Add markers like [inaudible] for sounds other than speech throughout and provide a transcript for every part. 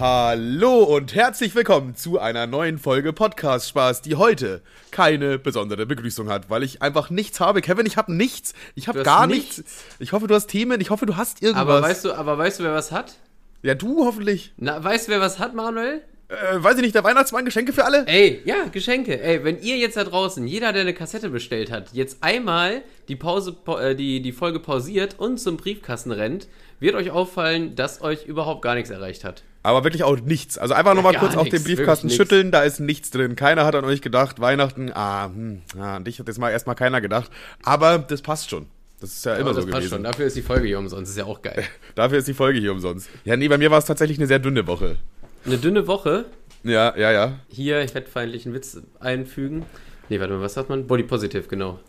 Hallo und herzlich willkommen zu einer neuen Folge Podcast Spaß, die heute keine besondere Begrüßung hat, weil ich einfach nichts habe. Kevin, ich habe nichts. Ich habe gar nichts. nichts. Ich hoffe, du hast Themen. Ich hoffe, du hast irgendwas. Aber weißt du, aber weißt du, wer was hat? Ja, du hoffentlich. Na, weißt du, wer was hat, Manuel? Äh, weiß ich nicht, der Weihnachtsmann, Geschenke für alle? Ey, ja, Geschenke. Ey, wenn ihr jetzt da draußen, jeder, der eine Kassette bestellt hat, jetzt einmal die Pause, äh, die, die Folge pausiert und zum Briefkasten rennt, wird euch auffallen, dass euch überhaupt gar nichts erreicht hat. Aber wirklich auch nichts. Also einfach nochmal kurz auf den Briefkasten schütteln, da ist nichts drin. Keiner hat an euch gedacht, Weihnachten, ah, hm, ah an dich hat jetzt mal erstmal keiner gedacht. Aber das passt schon. Das ist ja immer so gewesen. Schon. Dafür ist die Folge hier umsonst. Das ist ja auch geil. [laughs] Dafür ist die Folge hier umsonst. Ja, nee, bei mir war es tatsächlich eine sehr dünne Woche. Eine dünne Woche? Ja, ja, ja. Hier, ich werde feindlichen Witz einfügen. Nee, warte mal, was sagt man? Body Positive, genau.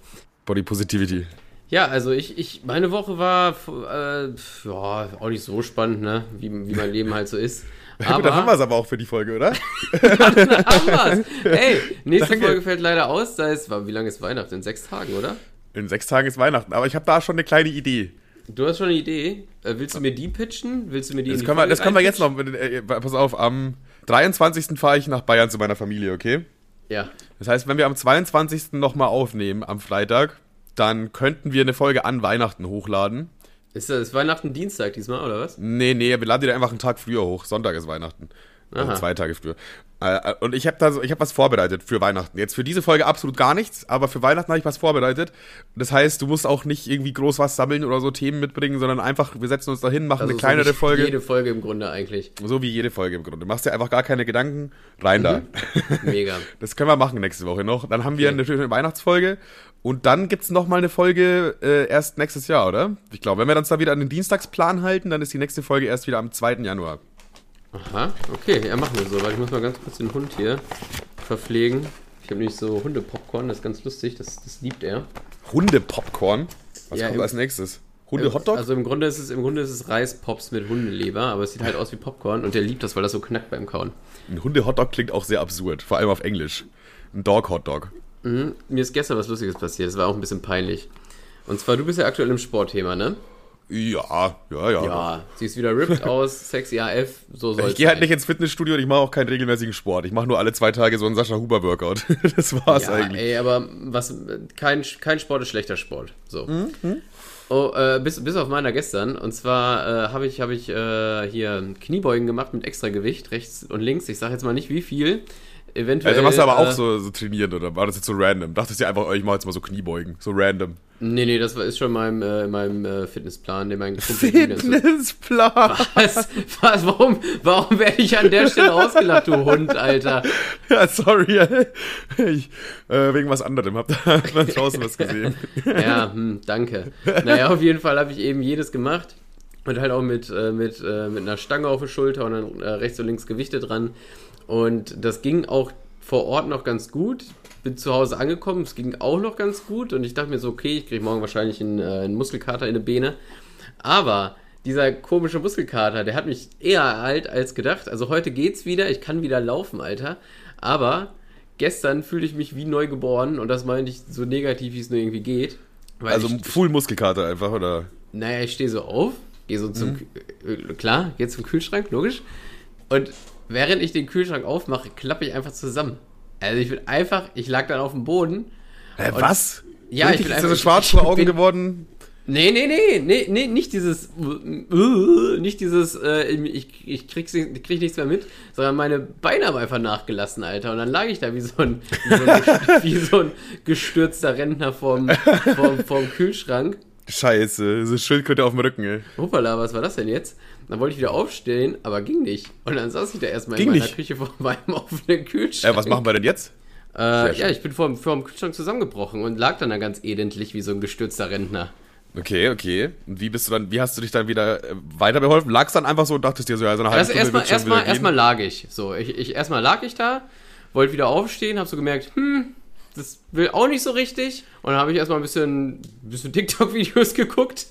Body Positivity. Ja, also ich, ich, meine Woche war äh, ja, auch nicht so spannend, ne? Wie, wie mein Leben halt so ist. [laughs] Ja, aber, dann haben wir es aber auch für die Folge, oder? [laughs] dann haben wir es. Hey, [laughs] nächste Danke. Folge fällt leider aus. Da ist, wie lange ist Weihnachten? In sechs Tagen, oder? In sechs Tagen ist Weihnachten, aber ich habe da schon eine kleine Idee. Du hast schon eine Idee. Äh, willst du mir die pitchen? Willst du mir die Das, können, wir, das können wir jetzt noch. Äh, pass auf, am 23. fahre ich nach Bayern zu meiner Familie, okay? Ja. Das heißt, wenn wir am 22. nochmal aufnehmen, am Freitag, dann könnten wir eine Folge an Weihnachten hochladen. Ist das Weihnachten Dienstag diesmal, oder was? Nee, nee, wir laden die einfach einen Tag früher hoch. Sonntag ist Weihnachten. Also zwei Tage früher. Äh, und ich habe da so, ich habe was vorbereitet für Weihnachten. Jetzt für diese Folge absolut gar nichts, aber für Weihnachten habe ich was vorbereitet. Das heißt, du musst auch nicht irgendwie groß was sammeln oder so Themen mitbringen, sondern einfach, wir setzen uns da hin, machen also eine so kleinere Folge. Jede Folge im Grunde eigentlich. So wie jede Folge im Grunde. Du machst dir einfach gar keine Gedanken, rein mhm. da. Mega. [laughs] Das können wir machen nächste Woche noch. Dann haben wir okay. eine Weihnachtsfolge und dann gibt's noch mal eine Folge äh, erst nächstes Jahr, oder? Ich glaube, wenn wir uns da wieder an den Dienstagsplan halten, dann ist die nächste Folge erst wieder am 2. Januar. Aha, okay, ja, machen wir so, weil ich muss mal ganz kurz den Hund hier verpflegen. Ich habe nämlich so Hundepopcorn, das ist ganz lustig, das, das liebt er. Hundepopcorn? Was ja, kommt als nächstes? Hunde-Hotdog? Also im Grunde ist es, im Grunde ist es Reispops mit Hundeleber, aber es sieht halt aus wie Popcorn und der liebt das, weil das so knackt beim Kauen. Ein Hunde-Hotdog klingt auch sehr absurd, vor allem auf Englisch. Ein Dog-Hotdog. Mhm. Mir ist gestern was Lustiges passiert, das war auch ein bisschen peinlich. Und zwar, du bist ja aktuell im Sportthema, ne? Ja, ja, ja. Ja, siehst wieder ripped [laughs] aus, sexy AF, so soll Ich gehe halt nicht ins Fitnessstudio und ich mache auch keinen regelmäßigen Sport. Ich mache nur alle zwei Tage so einen Sascha Huber Workout. [laughs] das war's ja, eigentlich. Ey, aber was, kein, kein Sport ist schlechter Sport. So. Mhm. Oh, äh, bis, bis auf meiner gestern. Und zwar äh, habe ich, hab ich äh, hier Kniebeugen gemacht mit extra Gewicht, rechts und links. Ich sage jetzt mal nicht wie viel eventuell. Also machst du aber auch äh, so, so trainieren oder war das jetzt so random? Dachtest du einfach, oh, ich mach jetzt mal so Kniebeugen, so random. Nee, nee, das ist schon in meinem, äh, meinem äh, Fitnessplan, den mein Fitnessplan? Was? Was? Warum, warum werde ich an der Stelle ausgelacht, du Hund, Alter? Ja, sorry, [laughs] ich, äh, wegen was anderem, hab da [laughs] draußen was gesehen. [laughs] ja, hm, danke. Naja, auf jeden Fall habe ich eben jedes gemacht. Und halt auch mit, äh, mit, äh, mit einer Stange auf der Schulter und dann rechts und links Gewichte dran. Und das ging auch vor Ort noch ganz gut. Bin zu Hause angekommen, es ging auch noch ganz gut. Und ich dachte mir so, okay, ich kriege morgen wahrscheinlich einen, äh, einen Muskelkater in der Beine. Aber dieser komische Muskelkater, der hat mich eher alt als gedacht. Also heute geht's wieder, ich kann wieder laufen, Alter. Aber gestern fühlte ich mich wie neu geboren und das meinte ich so negativ, wie es nur irgendwie geht. also Full Muskelkater einfach, oder? Naja, ich stehe so auf, gehe so zum, mhm. klar, gehe zum Kühlschrank, logisch. Und während ich den Kühlschrank aufmache, klappe ich einfach zusammen. Also ich bin einfach, ich lag dann auf dem Boden. Hä, was? Ja, Wirklich, ich bin einfach. so schwarz vor Augen bin, geworden. Nee, nee, nee, nee, nee, nicht dieses, uh, nicht dieses, äh, ich, ich, krieg, krieg nichts mehr mit, sondern meine Beine haben einfach nachgelassen, Alter. Und dann lag ich da wie so ein, wie so ein, [laughs] wie so ein gestürzter Rentner vorm, vorm, vorm Kühlschrank. Scheiße, so Schildkröte auf dem Rücken, ey. Hoppala, was war das denn jetzt? Dann wollte ich wieder aufstehen, aber ging nicht. Und dann saß ich da erstmal in meiner nicht. Küche vor [laughs] meinem offenen Kühlschrank. Äh, was machen wir denn jetzt? Äh, ja, ich bin vor, vor dem Kühlschrank zusammengebrochen und lag dann da ganz edentlich wie so ein gestürzter Rentner. Okay, okay. Und wie bist du dann, wie hast du dich dann wieder äh, weiter beholfen? Lagst dann einfach so und dachtest dir so, ja, so eine halbe also Stunde erstmal, erstmal, erstmal lag ich. So, ich, ich, erstmal lag ich da, wollte wieder aufstehen, hab so gemerkt, hm, das will auch nicht so richtig. Und dann habe ich erstmal ein bisschen, bisschen TikTok-Videos [laughs] geguckt.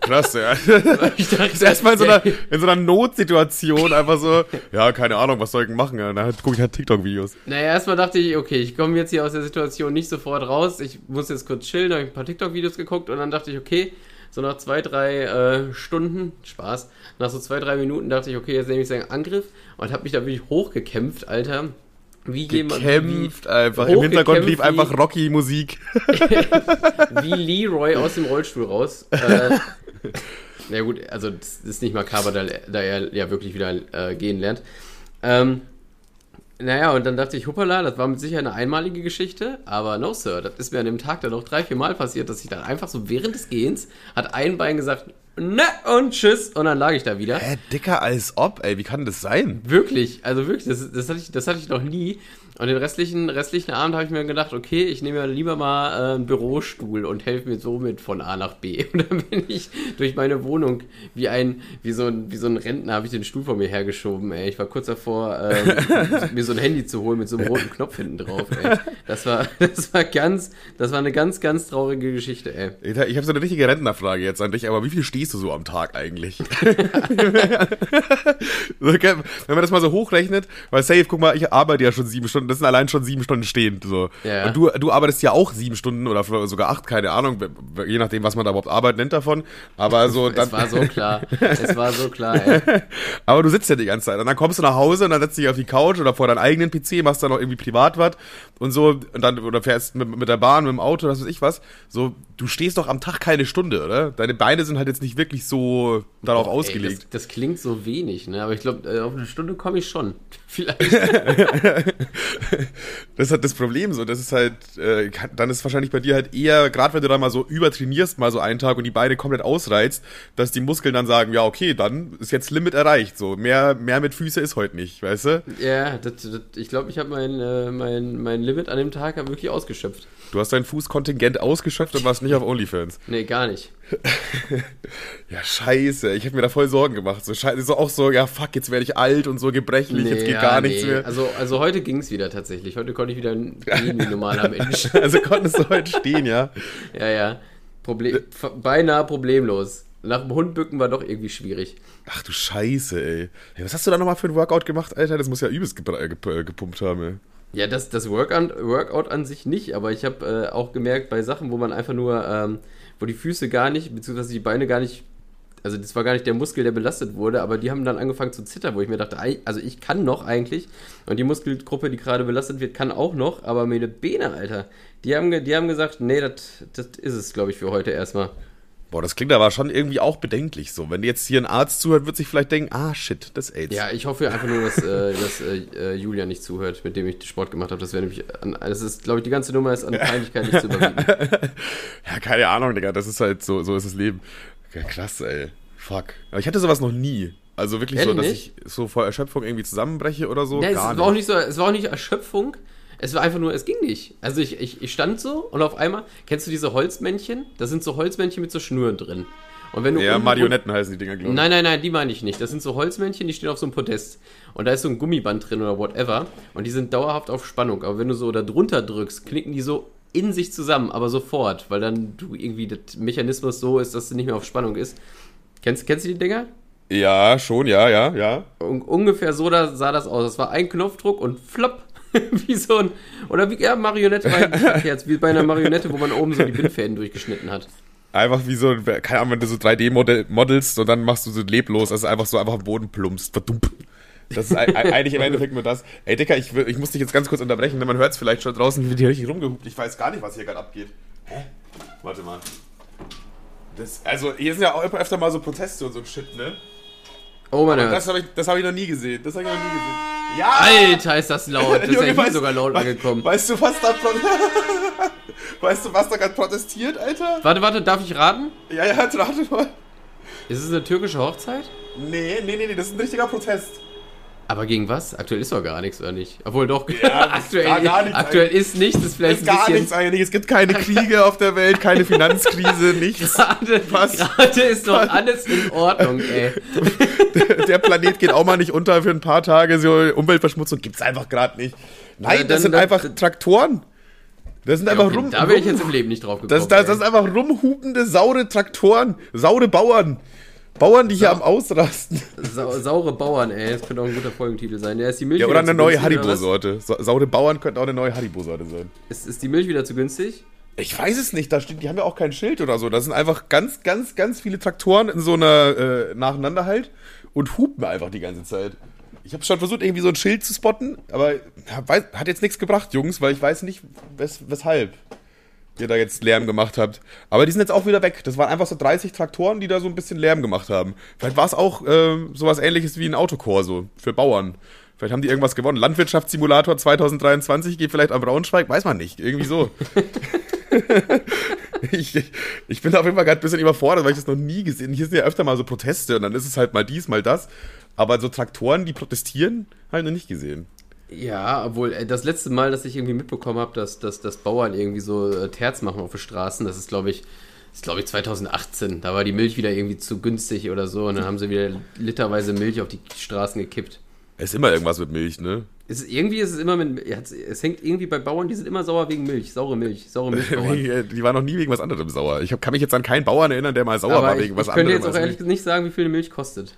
Krass, ja. [laughs] ich dachte, erstmal in so, einer, in so einer Notsituation einfach so, ja, keine Ahnung, was soll ich denn machen? Ja, dann gucke ich halt TikTok-Videos. Naja, erstmal dachte ich, okay, ich komme jetzt hier aus der Situation nicht sofort raus. Ich muss jetzt kurz chillen, habe ich ein paar TikTok-Videos geguckt und dann dachte ich, okay, so nach zwei, drei äh, Stunden, Spaß, nach so zwei, drei Minuten dachte ich, okay, jetzt nehme ich seinen Angriff und habe mich da wirklich hochgekämpft, Alter. Wie jemand. Gekämpft einfach. Im Hintergrund lief einfach Rocky-Musik. [laughs] wie Leroy aus dem Rollstuhl raus. Äh, na gut, also das ist nicht makaber, da, da er ja wirklich wieder äh, gehen lernt. Ähm, naja, und dann dachte ich, hoppala, das war mit Sicherheit eine einmalige Geschichte, aber no, Sir, das ist mir an dem Tag dann noch drei, vier Mal passiert, dass ich dann einfach so während des Gehens hat ein Bein gesagt, ne und tschüss und dann lag ich da wieder. Hä, dicker als ob, ey, wie kann das sein? Wirklich, also wirklich, das, das, hatte, ich, das hatte ich noch nie. Und den restlichen, restlichen Abend habe ich mir gedacht, okay, ich nehme lieber mal äh, einen Bürostuhl und helfe mir somit von A nach B. [laughs] Und dann bin ich durch meine Wohnung wie ein, wie so ein, wie so ein Rentner, habe ich den Stuhl vor mir hergeschoben, ey. Ich war kurz davor, ähm, [laughs] mir so ein Handy zu holen mit so einem roten Knopf hinten drauf, ey. Das war, [laughs] das war ganz, das war eine ganz, ganz traurige Geschichte, ey. Ich habe so eine richtige Rentnerfrage jetzt an dich, aber wie viel stehst du so am Tag eigentlich? Wenn man das mal so hochrechnet, weil safe, guck mal, ich arbeite ja schon sieben Stunden Stunden, das sind allein schon sieben Stunden stehend. So. Ja. Und du, du arbeitest ja auch sieben Stunden oder sogar acht, keine Ahnung, je nachdem, was man da überhaupt Arbeit nennt davon. Aber so. [laughs] Dann, es war so klar. es war so klar, ey. [laughs] Aber du sitzt ja die ganze Zeit. Und dann kommst du nach Hause und dann setzt du dich auf die Couch oder vor deinem eigenen PC, machst dann noch irgendwie privat was und so. Und dann, oder fährst mit, mit der Bahn, mit dem Auto, was weiß ich was. So, du stehst doch am Tag keine Stunde, oder? Deine Beine sind halt jetzt nicht wirklich so darauf Boah, ausgelegt. Ey, das, das, klingt so wenig, ne? Aber ich glaube, äh, auf eine Stunde komme ich schon. [laughs] Vielleicht. [laughs] das ist halt das Problem so. Das ist halt, äh, dann ist wahrscheinlich bei dir halt eher, gerade wenn du da mal so übertrainierst, mal so einen Tag und die Beine komplett ausreizt, dass die Muskeln dann sagen, ja, okay, dann ist jetzt Limit erreicht. So, mehr, mehr mit Füße ist heute nicht, weißt du? Ja, das, das, ich glaube, ich habe mein, äh, mein, mein Limit an dem Tag wirklich ausgeschöpft. Du hast dein Fußkontingent ausgeschöpft und warst nicht auf OnlyFans. Nee, gar nicht. [laughs] ja, scheiße. Ich hätte mir da voll Sorgen gemacht. So, scheiße, so auch so, ja, fuck, jetzt werde ich alt und so gebrechlich, nee, jetzt geht ja, gar nichts nee. mehr. Also, also heute ging es wieder tatsächlich. Heute konnte ich wieder wie [laughs] normaler Mensch. [laughs] also konntest du heute stehen, ja? ja, ja. Problem, beinahe problemlos. Nach dem Hundbücken war doch irgendwie schwierig. Ach du Scheiße, ey. Hey, was hast du da nochmal für ein Workout gemacht, Alter? Das muss ja übelst gepumpt haben, ey. Ja, das, das Workout, Workout an sich nicht, aber ich habe äh, auch gemerkt, bei Sachen, wo man einfach nur, ähm, wo die Füße gar nicht, beziehungsweise die Beine gar nicht, also das war gar nicht der Muskel, der belastet wurde, aber die haben dann angefangen zu zittern, wo ich mir dachte, also ich kann noch eigentlich und die Muskelgruppe, die gerade belastet wird, kann auch noch, aber meine Beine, Alter, die haben, die haben gesagt, nee, das ist es, glaube ich, für heute erstmal. Boah, das klingt aber schon irgendwie auch bedenklich so. Wenn jetzt hier ein Arzt zuhört, wird sich vielleicht denken, ah shit, das ist AIDS. Ja, ich hoffe einfach nur, dass, äh, [laughs] dass äh, Julia nicht zuhört, mit dem ich Sport gemacht habe. Das wäre nämlich, an, das ist, glaube ich, die ganze Nummer ist an Peinlichkeit nicht zu überbieten. [laughs] ja, keine Ahnung, Digga, das ist halt so, so ist das Leben. Ja, krass, ey. Fuck. Aber ich hatte sowas noch nie. Also wirklich Ehrlich so, dass nicht? ich so vor Erschöpfung irgendwie zusammenbreche oder so. Ja, es, war nicht. Auch nicht so, es war auch nicht Erschöpfung. Es war einfach nur, es ging nicht. Also ich, ich, ich stand so und auf einmal, kennst du diese Holzmännchen? Das sind so Holzmännchen mit so Schnüren drin. Und wenn du ja, Marionetten heißen die Dinger, glaube ich. Nein, nein, nein, die meine ich nicht. Das sind so Holzmännchen, die stehen auf so einem Podest. Und da ist so ein Gummiband drin oder whatever. Und die sind dauerhaft auf Spannung. Aber wenn du so da drunter drückst, knicken die so in sich zusammen, aber sofort. Weil dann du irgendwie der Mechanismus so ist, dass sie nicht mehr auf Spannung ist. Kennst, kennst du die Dinger? Ja, schon, ja, ja, ja. Un ungefähr so da sah das aus. Das war ein Knopfdruck und flopp [laughs] wie so ein. Oder wie, ja, Marionette war jetzt, [laughs] wie bei einer Marionette, wo man oben so die Bindfäden durchgeschnitten hat. Einfach wie so, keine Ahnung, wenn du so 3D-Modelst und dann machst du so leblos, dass du einfach so einfach am Boden plumpst, verdummt. Das ist eigentlich im Endeffekt nur das. Ey, Dicker, ich, ich muss dich jetzt ganz kurz unterbrechen, denn man hört es vielleicht schon draußen, wie die richtig rumgehupt. Ich weiß gar nicht, was hier gerade abgeht. Hä? Warte mal. Das, also, hier sind ja auch öfter mal so Proteste und so Shit, ne? Oh, mein Gott. Das habe ich, hab ich noch nie gesehen. Das habe ich noch nie gesehen. Ja! Alter, ist das laut. Das ist ja hier sogar laut angekommen. Weißt du, was da, [laughs] weißt du, was da gerade protestiert, Alter? Warte, warte, darf ich raten? Ja, ja, rate mal. Ist es eine türkische Hochzeit? Nee, nee, nee, nee, das ist ein richtiger Protest. Aber gegen was? Aktuell ist doch gar nichts, oder nicht? Obwohl doch, ja, [laughs] aktuell, nichts aktuell ist nichts, ist vielleicht ist gar nichts eigentlich. Es gibt keine Kriege auf der Welt, keine [laughs] Finanzkrise, nichts. Gerade, gerade ist doch alles in Ordnung, ey. Der Planet geht auch mal nicht unter für ein paar Tage, so Umweltverschmutzung gibt es einfach gerade nicht. Nein, dann, das sind dann, einfach Traktoren. Das sind ja, einfach okay, rum. Da wäre ich jetzt im Leben nicht drauf gekommen. Das, das, das, sind einfach rumhupende, saure Traktoren, saure Bauern. Bauern, die hier am Ausrasten. Sa saure Bauern, ey, das könnte auch ein guter Folgentitel sein. Ja, ist die Milch ja, oder eine neue Haribo-Sorte. Sa saure Bauern könnte auch eine neue Haribo-Sorte sein. Ist, ist die Milch wieder zu günstig? Ich weiß es nicht, da steht, die haben ja auch kein Schild oder so. Das sind einfach ganz, ganz, ganz viele Traktoren in so einer äh, nacheinander halt und hupen einfach die ganze Zeit. Ich habe schon versucht, irgendwie so ein Schild zu spotten, aber hat jetzt nichts gebracht, Jungs, weil ich weiß nicht, wes weshalb ihr da jetzt Lärm gemacht habt. Aber die sind jetzt auch wieder weg. Das waren einfach so 30 Traktoren, die da so ein bisschen Lärm gemacht haben. Vielleicht war es auch äh, sowas ähnliches wie ein Autokorso für Bauern. Vielleicht haben die irgendwas gewonnen. Landwirtschaftssimulator 2023 geht vielleicht am Braunschweig, weiß man nicht. Irgendwie so. [laughs] ich, ich bin auf jeden Fall gerade ein bisschen überfordert, weil ich das noch nie gesehen habe. Hier sind ja öfter mal so Proteste und dann ist es halt mal dies, mal das. Aber so Traktoren, die protestieren, habe ich noch nicht gesehen. Ja, obwohl äh, das letzte Mal, dass ich irgendwie mitbekommen habe, dass, dass, dass Bauern irgendwie so äh, Terz machen auf den Straßen, das ist, glaube ich, ist, glaube ich, 2018. Da war die Milch wieder irgendwie zu günstig oder so und dann haben sie wieder literweise Milch auf die Straßen gekippt. Es ist immer irgendwas mit Milch, ne? Es ist, irgendwie ist es immer mit. Es hängt irgendwie bei Bauern, die sind immer sauer wegen Milch. Saure Milch. Saure [laughs] Milch. die waren noch nie wegen was anderem sauer. Ich kann mich jetzt an keinen Bauern erinnern, der mal sauer Aber war wegen ich, was anderem. Ich könnte jetzt auch ehrlich nicht sagen, wie viel Milch kostet.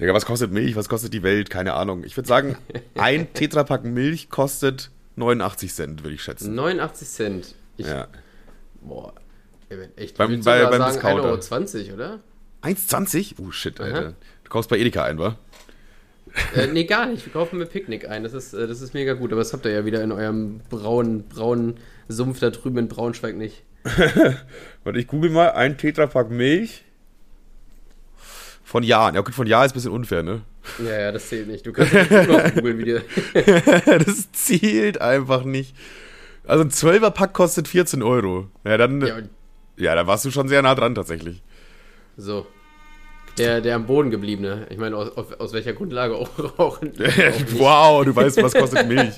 Digga, was kostet Milch? Was kostet die Welt? Keine Ahnung. Ich würde sagen, [laughs] ein Tetrapack Milch kostet 89 Cent, würde ich schätzen. 89 Cent? Ich, ja. Boah. Echt, beim, bei, beim sagen, Discounter. 1,20 Euro, oder? 1,20? Oh shit, Alter. Aha. Du kaufst bei Edeka ein, wa? Äh, nee, gar nicht. Wir kaufen mit Picknick ein. Das ist, äh, das ist mega gut. Aber das habt ihr ja wieder in eurem braunen, braunen Sumpf da drüben in Braunschweig nicht. [laughs] Warte, ich google mal. Ein Tetrapack Milch. Von Jahren. Ja, gut, von Jahr ist ein bisschen unfair, ne? Ja, ja, das zählt nicht. Du kannst nicht noch googeln, wie dir. [laughs] das zählt einfach nicht. Also ein 12er Pack kostet 14 Euro. Ja, dann. Ja, ja, da warst du schon sehr nah dran tatsächlich. So. Der, der am Boden gebliebene. Ich meine, aus, aus welcher Grundlage auch [laughs] rauchen. [laughs] wow, du weißt, was kostet Milch.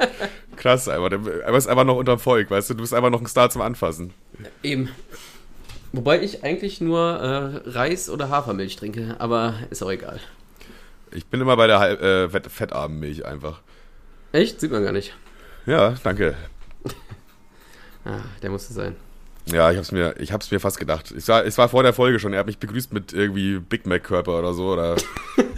Krass, einfach. Du bist einfach noch unterm Volk, weißt du? Du bist einfach noch ein Star zum Anfassen. Eben. Wobei ich eigentlich nur äh, Reis oder Hafermilch trinke, aber ist auch egal. Ich bin immer bei der äh, fettarmen Milch einfach. Echt? Sieht man gar nicht. Ja, danke. [laughs] ah, der musste sein. Ja, ich hab's mir, ich hab's mir fast gedacht. Ich war, es war vor der Folge schon. Er hat mich begrüßt mit irgendwie Big Mac Körper oder so oder [laughs]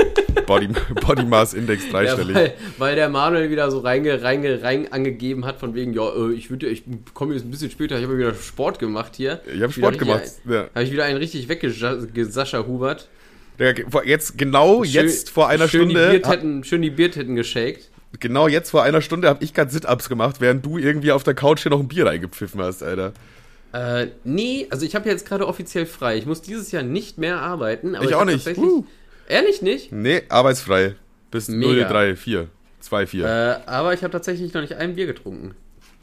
Body, Body Mass Index dreistellig. Ja, weil, weil, der Manuel wieder so reinge, reinge, rein angegeben hat von wegen, ja, äh, ich würde, ich komme jetzt ein bisschen später. Ich habe wieder Sport gemacht hier. Ich habe Sport gemacht. Ja. Habe ich wieder einen richtig weggesascha Hubert. Jetzt genau schön, jetzt vor einer schön Stunde. Die Biertitten, schön die Biertitten geshakt. Genau jetzt vor einer Stunde habe ich gerade Sit-Ups gemacht, während du irgendwie auf der Couch hier noch ein Bier reingepfiffen hast, Alter. Äh, nee, also ich habe jetzt gerade offiziell frei. Ich muss dieses Jahr nicht mehr arbeiten. ich, ich auch nicht. Uh. Ehrlich nicht? Nee, arbeitsfrei. Bis 03, 4, 2, 4. Äh, aber ich habe tatsächlich noch nicht ein Bier getrunken.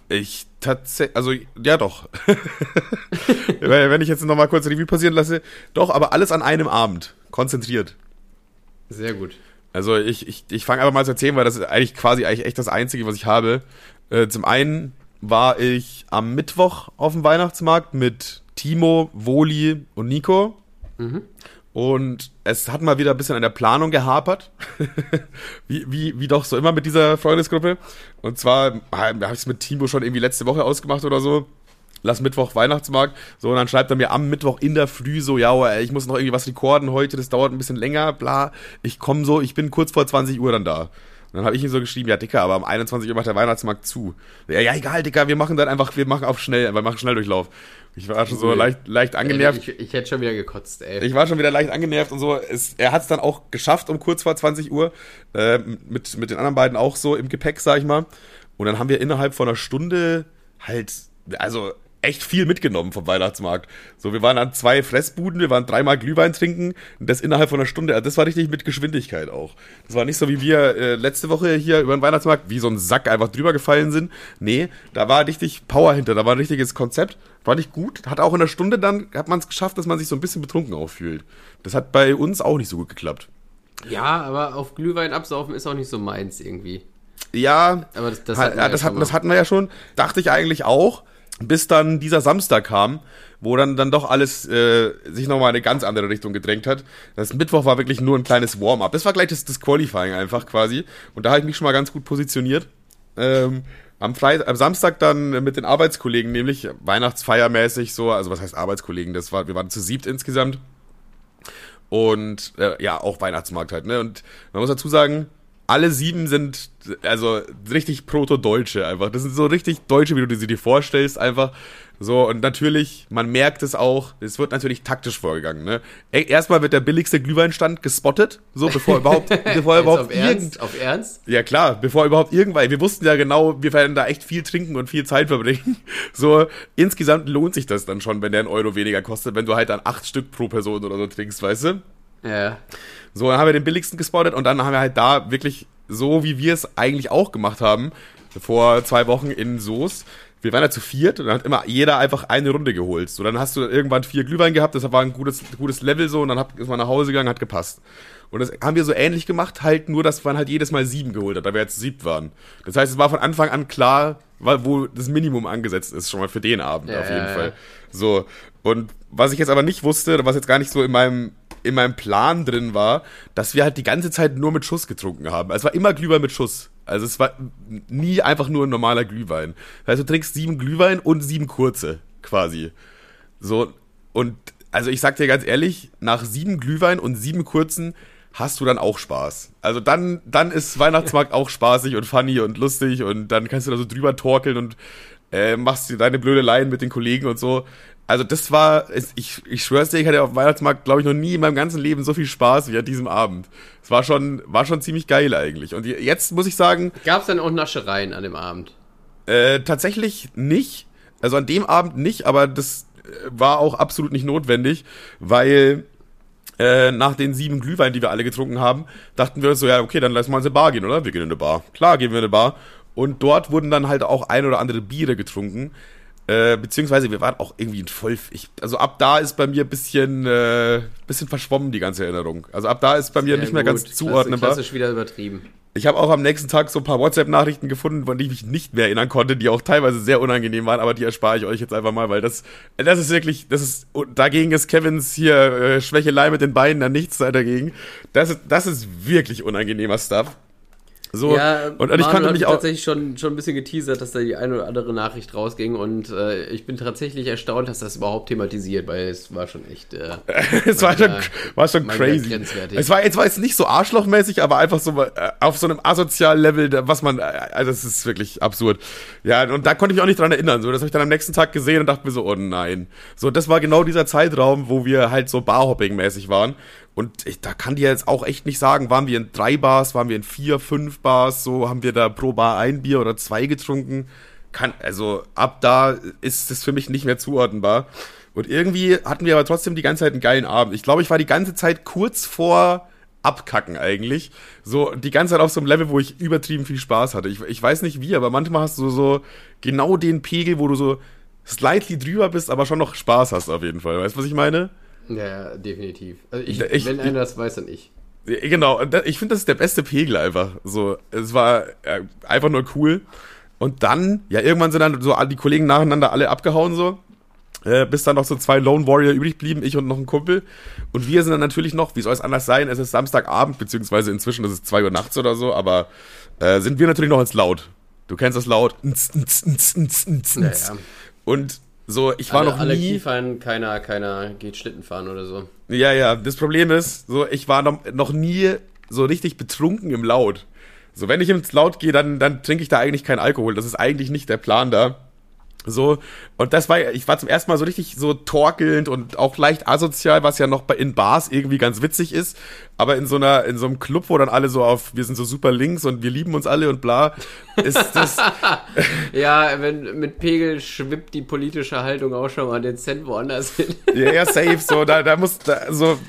Ich tatsächlich, also ja doch. [laughs] Wenn ich jetzt nochmal kurz Revue passieren lasse, doch, aber alles an einem Abend. Konzentriert. Sehr gut. Also ich, ich, ich fange einfach mal zu erzählen, weil das ist eigentlich quasi eigentlich echt das Einzige, was ich habe. Äh, zum einen war ich am Mittwoch auf dem Weihnachtsmarkt mit Timo, Woli und Nico. Mhm. Und es hat mal wieder ein bisschen an der Planung gehapert. [laughs] wie, wie, wie doch so immer mit dieser Freundesgruppe. Und zwar habe ich es mit Timo schon irgendwie letzte Woche ausgemacht oder so. Lass Mittwoch Weihnachtsmarkt. So, und dann schreibt er mir am Mittwoch in der Früh so, ja, ich muss noch irgendwie was rekorden heute, das dauert ein bisschen länger, bla. Ich komme so, ich bin kurz vor 20 Uhr dann da. Und dann habe ich ihm so geschrieben, ja, Dicker, aber um 21 Uhr macht der Weihnachtsmarkt zu. Ja, ja, egal, Dicker, wir machen dann einfach, wir machen auf schnell, wir machen Schnelldurchlauf. Ich war schon so leicht, leicht angenervt. Ich, ich, hätte schon wieder gekotzt, ey. Ich war schon wieder leicht angenervt und so. Es, er hat es dann auch geschafft um kurz vor 20 Uhr. Äh, mit, mit den anderen beiden auch so im Gepäck, sag ich mal. Und dann haben wir innerhalb von einer Stunde halt, also echt viel mitgenommen vom Weihnachtsmarkt. So, wir waren an zwei Fressbuden, wir waren dreimal Glühwein trinken, und das innerhalb von einer Stunde. Also das war richtig mit Geschwindigkeit auch. Das war nicht so wie wir äh, letzte Woche hier über den Weihnachtsmarkt, wie so ein Sack einfach drüber gefallen sind. Nee, da war richtig Power hinter, da war ein richtiges Konzept. War nicht gut. Hat auch in einer Stunde dann, hat man es geschafft, dass man sich so ein bisschen betrunken auffühlt. Das hat bei uns auch nicht so gut geklappt. Ja, aber auf Glühwein absaufen ist auch nicht so meins irgendwie. Ja, aber das, das, hatten, ja, das, hatten, das hatten wir ja schon. Dachte ich eigentlich auch bis dann dieser Samstag kam, wo dann, dann doch alles äh, sich nochmal in eine ganz andere Richtung gedrängt hat. Das Mittwoch war wirklich nur ein kleines Warm-up. Das war gleich das, das Qualifying einfach quasi. Und da habe ich mich schon mal ganz gut positioniert. Ähm, am, am Samstag dann mit den Arbeitskollegen, nämlich Weihnachtsfeiermäßig so, also was heißt Arbeitskollegen, das war, wir waren zu siebt insgesamt. Und äh, ja, auch Weihnachtsmarkt halt, ne? Und man muss dazu sagen, alle sieben sind also richtig Proto-Deutsche einfach. Das sind so richtig Deutsche, wie du sie dir vorstellst, einfach. So, und natürlich, man merkt es auch, es wird natürlich taktisch vorgegangen, ne? E, erstmal wird der billigste Glühweinstand gespottet, so, bevor überhaupt, [laughs] bevor überhaupt auf Ernst? Auf Ernst? Ja, klar, bevor überhaupt irgendwann, wir wussten ja genau, wir werden da echt viel trinken und viel Zeit verbringen. [laughs] So, insgesamt lohnt sich das dann schon, wenn der einen Euro weniger kostet, wenn du halt dann acht Stück pro Person oder so trinkst, weißt du? Ja. So, dann haben wir den billigsten gespottet und dann haben wir halt da wirklich so, wie wir es eigentlich auch gemacht haben, vor zwei Wochen in Soest. Wir waren ja zu viert und dann hat immer jeder einfach eine Runde geholt. So, dann hast du irgendwann vier Glühwein gehabt, das war ein gutes, gutes Level so und dann ist man nach Hause gegangen, hat gepasst. Und das haben wir so ähnlich gemacht, halt nur, dass man halt jedes Mal sieben geholt hat, da wir jetzt siebt waren. Das heißt, es war von Anfang an klar, wo das Minimum angesetzt ist, schon mal für den Abend ja, auf jeden ja, Fall. So. Und was ich jetzt aber nicht wusste, was jetzt gar nicht so in meinem in meinem Plan drin war, dass wir halt die ganze Zeit nur mit Schuss getrunken haben. Es war immer Glühwein mit Schuss. Also es war nie einfach nur ein normaler Glühwein. Das heißt, du trinkst sieben Glühwein und sieben kurze, quasi. So, und also ich sag dir ganz ehrlich, nach sieben Glühwein und sieben kurzen hast du dann auch Spaß. Also dann, dann ist Weihnachtsmarkt auch spaßig und funny und lustig und dann kannst du da so drüber torkeln und äh, machst dir deine blöde Laien mit den Kollegen und so. Also das war, ich, ich schwör's dir, ich hatte auf Weihnachtsmarkt, glaube ich, noch nie in meinem ganzen Leben so viel Spaß wie an diesem Abend. Es war schon, war schon ziemlich geil eigentlich. Und jetzt muss ich sagen... Gab's dann auch Naschereien an dem Abend? Äh, tatsächlich nicht. Also an dem Abend nicht, aber das äh, war auch absolut nicht notwendig, weil äh, nach den sieben Glühwein, die wir alle getrunken haben, dachten wir uns so, ja, okay, dann lass mal in eine Bar gehen, oder? Wir gehen in eine Bar. Klar, gehen wir in eine Bar. Und dort wurden dann halt auch ein oder andere Biere getrunken. Äh, beziehungsweise wir waren auch irgendwie voll. Ich, also ab da ist bei mir ein bisschen, äh, bisschen verschwommen, die ganze Erinnerung. Also ab da ist bei mir Sehr nicht mehr gut. ganz zuordnenbar. Klassisch wieder übertrieben. Ich habe auch am nächsten Tag so ein paar WhatsApp-Nachrichten gefunden, von denen ich mich nicht mehr erinnern konnte, die auch teilweise sehr unangenehm waren, aber die erspare ich euch jetzt einfach mal, weil das, das ist wirklich, das ist, dagegen ist Kevins hier äh, Schwächelei mit den Beinen dann nichts dagegen. Das ist, das ist wirklich unangenehmer Stuff. So, ja, und, und ich konnte mich auch tatsächlich schon, schon ein bisschen geteasert, dass da die eine oder andere Nachricht rausging und äh, ich bin tatsächlich erstaunt, dass das überhaupt thematisiert, weil es war schon echt. Äh, [laughs] es war schon, war schon crazy. Es war jetzt war jetzt nicht so arschlochmäßig, aber einfach so äh, auf so einem asozialen Level, was man, äh, also das ist wirklich absurd. Ja, und da konnte ich mich auch nicht dran erinnern. So, das habe ich dann am nächsten Tag gesehen und dachte mir so, oh nein. So, das war genau dieser Zeitraum, wo wir halt so Barhopping-mäßig waren und ich, da kann dir jetzt auch echt nicht sagen, waren wir in drei Bars, waren wir in vier, fünf Bars, so haben wir da pro Bar ein Bier oder zwei getrunken. Kann, also ab da ist es für mich nicht mehr zuordnenbar. Und irgendwie hatten wir aber trotzdem die ganze Zeit einen geilen Abend. Ich glaube, ich war die ganze Zeit kurz vor Abkacken eigentlich. So die ganze Zeit auf so einem Level, wo ich übertrieben viel Spaß hatte. Ich, ich weiß nicht wie, aber manchmal hast du so genau den Pegel, wo du so slightly drüber bist, aber schon noch Spaß hast auf jeden Fall. Weißt du, was ich meine? Ja, definitiv. Also ich, ich, wenn einer das weiß, dann ich. Genau, ich finde, das ist der beste Pegel einfach. So, es war äh, einfach nur cool. Und dann, ja, irgendwann sind dann so die Kollegen nacheinander alle abgehauen so. Äh, bis dann noch so zwei Lone Warrior übrig blieben, ich und noch ein Kumpel. Und wir sind dann natürlich noch, wie soll es anders sein? Es ist Samstagabend, beziehungsweise inzwischen ist es zwei Uhr nachts oder so, aber äh, sind wir natürlich noch ins Laut. Du kennst das Laut. Ja, ja. Und so, ich war alle, noch alle nie. Kiefern, keiner, keiner geht Schlitten fahren oder so. Ja, ja. Das Problem ist, so, ich war noch, noch nie so richtig betrunken im Laut. So, wenn ich ins Laut gehe, dann, dann trinke ich da eigentlich keinen Alkohol. Das ist eigentlich nicht der Plan da. So, und das war, ich war zum ersten Mal so richtig so torkelnd und auch leicht asozial, was ja noch bei, in Bars irgendwie ganz witzig ist aber in so einer, in so einem Club, wo dann alle so auf, wir sind so super links und wir lieben uns alle und bla, ist das. [laughs] ja, wenn mit Pegel schwippt die politische Haltung auch schon mal den Cent woanders hin. ja, ja, safe, so, da, da muss, da, so,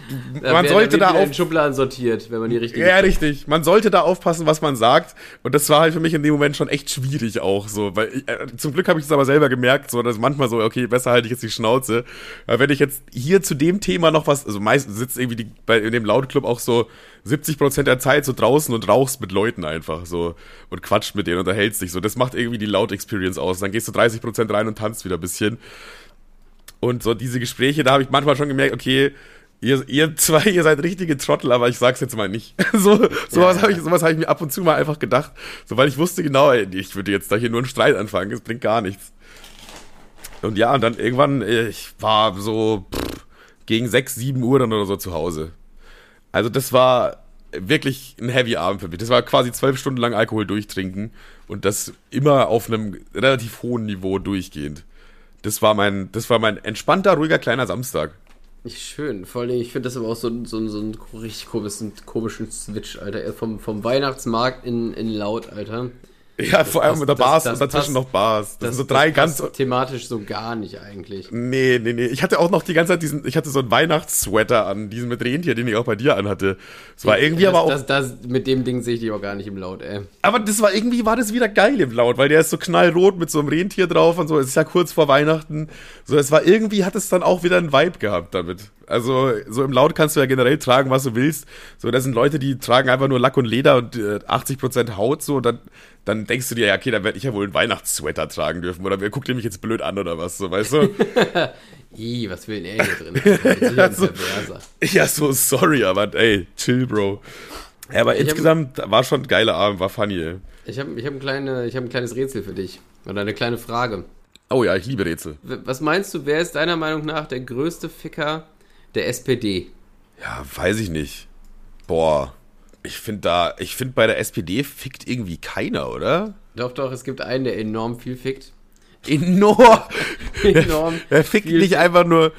da man sollte da auf. Schubladen sortiert, wenn man die richtige. Ja, richtig. Man sollte da aufpassen, was man sagt. Und das war halt für mich in dem Moment schon echt schwierig auch, so, weil ich, äh, zum Glück habe ich es aber selber gemerkt, so, dass manchmal so, okay, besser halte ich jetzt die Schnauze. Weil wenn ich jetzt hier zu dem Thema noch was, also meistens sitzt irgendwie die, bei, in dem Lautclub auch so 70% der Zeit so draußen und rauchst mit Leuten einfach so und quatscht mit denen, und unterhältst dich so. Das macht irgendwie die Laut-Experience aus. Dann gehst du 30% rein und tanzt wieder ein bisschen. Und so diese Gespräche, da habe ich manchmal schon gemerkt, okay, ihr, ihr zwei, ihr seid richtige Trottel, aber ich sag's jetzt mal nicht. [laughs] so, sowas ja. habe ich, sowas habe ich mir ab und zu mal einfach gedacht. So, weil ich wusste genau, ey, ich würde jetzt da hier nur einen Streit anfangen, es bringt gar nichts. Und ja, und dann irgendwann, ich war so pff, gegen 6, 7 Uhr dann oder so zu Hause. Also das war, wirklich ein heavy Abend für mich. Das war quasi zwölf Stunden lang Alkohol durchtrinken und das immer auf einem relativ hohen Niveau durchgehend. Das war mein, das war mein entspannter, ruhiger kleiner Samstag. Schön, vor allem, ich finde das aber auch so, so, so einen richtig komischen, komischen Switch, Alter. Vom, vom Weihnachtsmarkt in, in Laut, Alter. Ja, vor allem unter Bars und dazwischen noch Bars. Das, das sind so drei ganz. Thematisch so gar nicht eigentlich. Nee, nee, nee. Ich hatte auch noch die ganze Zeit diesen, ich hatte so einen Weihnachtssweater an, diesen mit Rentier, den ich auch bei dir anhatte. Es war irgendwie das, aber auch. Das, das, mit dem Ding sehe ich dich auch gar nicht im Laut, ey. Aber das war irgendwie, war das wieder geil im Laut, weil der ist so knallrot mit so einem Rentier drauf und so. Es ist ja kurz vor Weihnachten. So, es war irgendwie, hat es dann auch wieder einen Vibe gehabt damit. Also, so im Laut kannst du ja generell tragen, was du willst. So, das sind Leute, die tragen einfach nur Lack und Leder und äh, 80% Haut, so, und dann, dann denkst du dir, ja, okay, dann werde ich ja wohl einen Weihnachtssweater tragen dürfen. Oder wer guckt ihr mich jetzt blöd an oder was, so, weißt du? [laughs] Ih, was will denn er hier drin? [laughs] ja, so, ja, so sorry, aber ey, chill, Bro. Ja, aber ich insgesamt hab, war schon ein geiler Abend, war funny, ey. Ich habe ich hab ein, kleine, hab ein kleines Rätsel für dich. Oder eine kleine Frage. Oh ja, ich liebe Rätsel. Was meinst du, wer ist deiner Meinung nach der größte Ficker der SPD? Ja, weiß ich nicht. Boah. Ich finde da, ich finde bei der SPD fickt irgendwie keiner, oder? Doch, doch, es gibt einen, der enorm viel fickt. Enorm. [laughs] enorm. [laughs] Er fickt nicht einfach nur.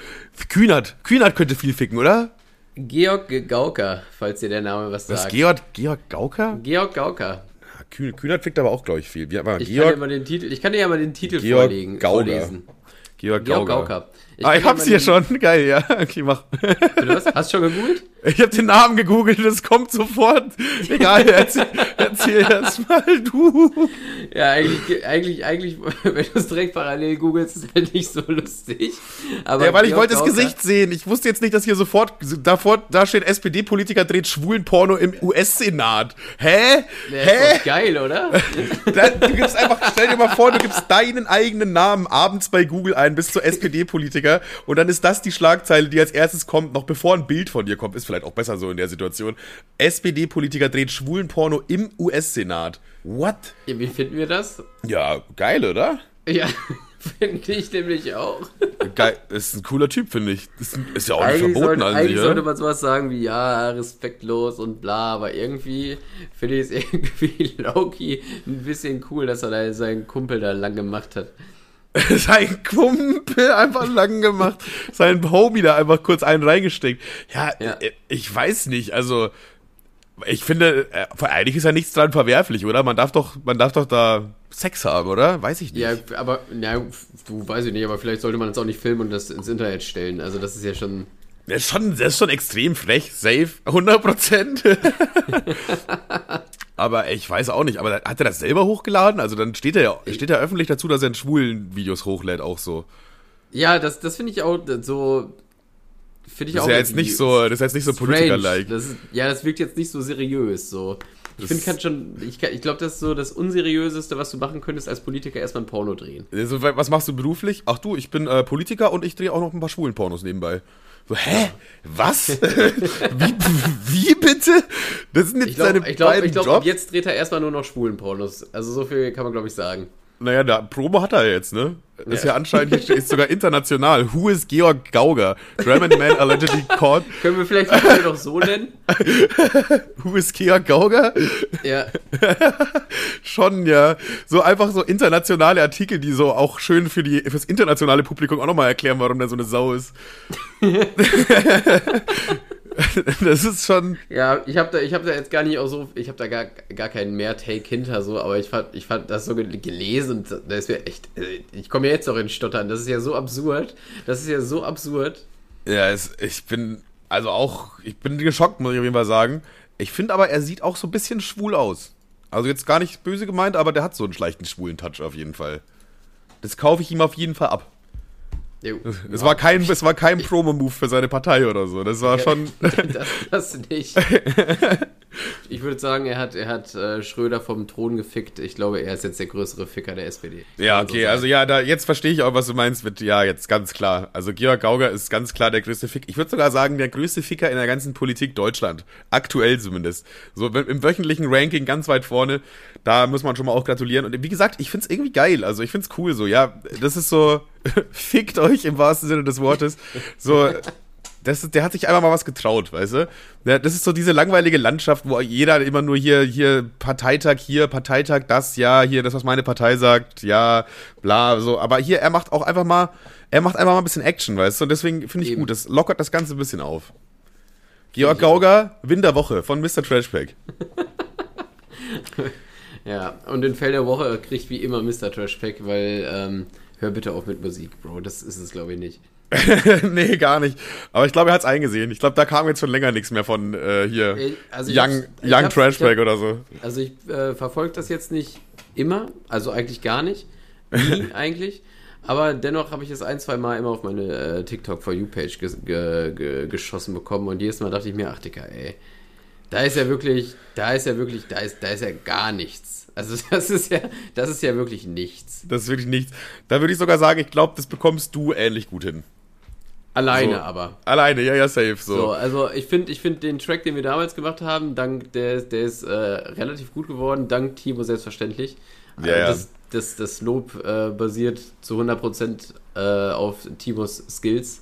Kühnert. Kühnert könnte viel ficken, oder? Georg Gauker, falls dir der Name was sagt. Was, Georg, Georg Gauker? Georg Gauker. Kühnert fickt aber auch, glaube ich, viel. Wie, ich, Georg, kann dir mal den Titel, ich kann dir ja mal den Titel Georg vorlegen, Gauger. vorlesen. Georg, Georg Gauker. Gauker. Ich ah, ich hab's hier schon. Geil, ja. [laughs] Okay, mach. Was? Hast du schon gegoogelt? Ich hab den Namen gegoogelt, das kommt sofort. Egal, erzähl, erzähl erst mal du. Ja, eigentlich, eigentlich, eigentlich, wenn du es direkt parallel googelst, ist halt nicht so lustig. Aber ja, weil ich wollte das Gesicht sehen. Ich wusste jetzt nicht, dass hier sofort, davor, da steht SPD-Politiker dreht schwulen Porno im US-Senat. Hä? Der Hä? Ist geil, oder? [laughs] du gibst einfach, stell dir mal vor, du gibst deinen eigenen Namen abends bei Google ein, bis zur SPD-Politiker und dann ist das die Schlagzeile, die als erstes kommt, noch bevor ein Bild von dir kommt. Ist vielleicht auch besser so in der Situation. SPD-Politiker dreht schwulen Porno im US-Senat. What? Ja, wie finden wir das? Ja, geil, oder? Ja, [laughs] finde ich nämlich auch. Geil, ist ein cooler Typ, finde ich. Ist, ist, ja auch nicht verboten sollte, an Eigentlich sollte man sowas sagen wie, ja, respektlos und bla, aber irgendwie finde ich es [laughs] irgendwie Loki ein bisschen cool, dass er da seinen Kumpel da lang gemacht hat. [laughs] sein Kumpel einfach lang gemacht, sein Homie da einfach kurz einen reingesteckt. Ja, ja, äh, ich weiß nicht, also ich finde, äh, eigentlich ist ja nichts dran verwerflich, oder? Man darf doch, man darf doch da Sex haben, oder? Weiß ich nicht. Ja, aber, ja, du weiß ich nicht, aber vielleicht sollte man das auch nicht filmen und das ins Internet stellen. Also das ist ja schon. Das ist schon, das ist schon extrem frech, safe, 100 Prozent. [laughs] [laughs] aber ich weiß auch nicht, aber hat er das selber hochgeladen? Also dann steht er ja, steht er öffentlich dazu, dass er in schwulen Videos hochlädt, auch so. Ja, das, das finde ich auch so, finde ich das auch. Ist ja jetzt nicht so, das ist jetzt nicht so Politiker-like. Ja, das wirkt jetzt nicht so seriös, so. Ich finde, kann schon, ich, ich glaube, das ist so das Unseriöseste, was du machen könntest als Politiker, erstmal ein Porno drehen. Also, was machst du beruflich? Ach du, ich bin äh, Politiker und ich drehe auch noch ein paar schwulen Pornos nebenbei. So, hä? Was? [laughs] wie, wie bitte? Das sind jetzt ich glaub, seine ich glaub, ich glaub, jetzt dreht er erstmal nur noch schwulen Pornos. Also so viel kann man, glaube ich, sagen. Naja, da, Promo hat er jetzt, ne? Das ist ja, anscheinend, ist sogar international. Who is Georg Gauger? German man allegedly caught. [laughs] Können wir vielleicht die noch so nennen? [laughs] Who is Georg Gauger? Ja. [laughs] Schon, ja. So einfach so internationale Artikel, die so auch schön für die, fürs internationale Publikum auch nochmal erklären, warum der so eine Sau ist. [laughs] das ist schon. Ja, ich habe da, hab da jetzt gar nicht auch so, ich habe da gar, gar keinen mehr Take hinter so, aber ich fand, ich fand das so gelesen da ist mir echt, äh, ich komme ja jetzt auch in Stottern. Das ist ja so absurd. Das ist ja so absurd. Ja, es, ich bin, also auch, ich bin geschockt, muss ich auf jeden Fall sagen. Ich finde aber, er sieht auch so ein bisschen schwul aus. Also jetzt gar nicht böse gemeint, aber der hat so einen schleichten schwulen Touch auf jeden Fall. Das kaufe ich ihm auf jeden Fall ab. Jo. Es, war kein, es war kein Promo-Move für seine Partei oder so. Das war schon. [laughs] das, das nicht. [laughs] Ich würde sagen, er hat, er hat äh, Schröder vom Thron gefickt. Ich glaube, er ist jetzt der größere Ficker der SPD. Ja, okay, so also ja, da, jetzt verstehe ich auch, was du meinst mit, ja, jetzt ganz klar. Also Georg Gauger ist ganz klar der größte Ficker. Ich würde sogar sagen, der größte Ficker in der ganzen Politik Deutschland. Aktuell zumindest. So im wöchentlichen Ranking ganz weit vorne. Da muss man schon mal auch gratulieren. Und wie gesagt, ich finde es irgendwie geil. Also ich finde es cool so. Ja, das ist so, [laughs] fickt euch im wahrsten Sinne des Wortes. So, das, der hat sich einfach mal was getraut, weißt du? Das ist so diese langweilige Landschaft, wo jeder immer nur hier, hier Parteitag, hier Parteitag, das, ja, hier, das, was meine Partei sagt, ja, bla, so. Aber hier, er macht auch einfach mal, er macht einfach mal ein bisschen Action, weißt du? Und deswegen finde ich Eben. gut, das lockert das Ganze ein bisschen auf. Georg Gauger, Winterwoche von Mr. Trashpack. [laughs] ja, und den Fell der Woche kriegt wie immer Mr. Trashpack, weil, ähm, hör bitte auf mit Musik, Bro. Das ist es, glaube ich, nicht. [laughs] nee, gar nicht. Aber ich glaube, er hat es eingesehen. Ich glaube, da kam jetzt schon länger nichts mehr von äh, hier also Young, Young Trashback oder so. Also ich äh, verfolge das jetzt nicht immer, also eigentlich gar nicht. Nie [laughs] eigentlich. Aber dennoch habe ich es ein, zwei Mal immer auf meine äh, TikTok for You-Page ge ge ge geschossen bekommen und jedes Mal dachte ich mir, ach Dicker, ey, da ist ja wirklich, da ist ja wirklich, da ist, da ist ja gar nichts. Also [laughs] das ist ja, das ist ja wirklich nichts. Das ist wirklich nichts. Da würde ich sogar sagen, ich glaube, das bekommst du ähnlich gut hin. Alleine so. aber. Alleine, ja, ja, safe. So, so also ich finde ich find den Track, den wir damals gemacht haben, dank, der, der ist äh, relativ gut geworden, dank Timo selbstverständlich. Ja, ja. Das, das, das Lob äh, basiert zu 100% äh, auf Timos Skills.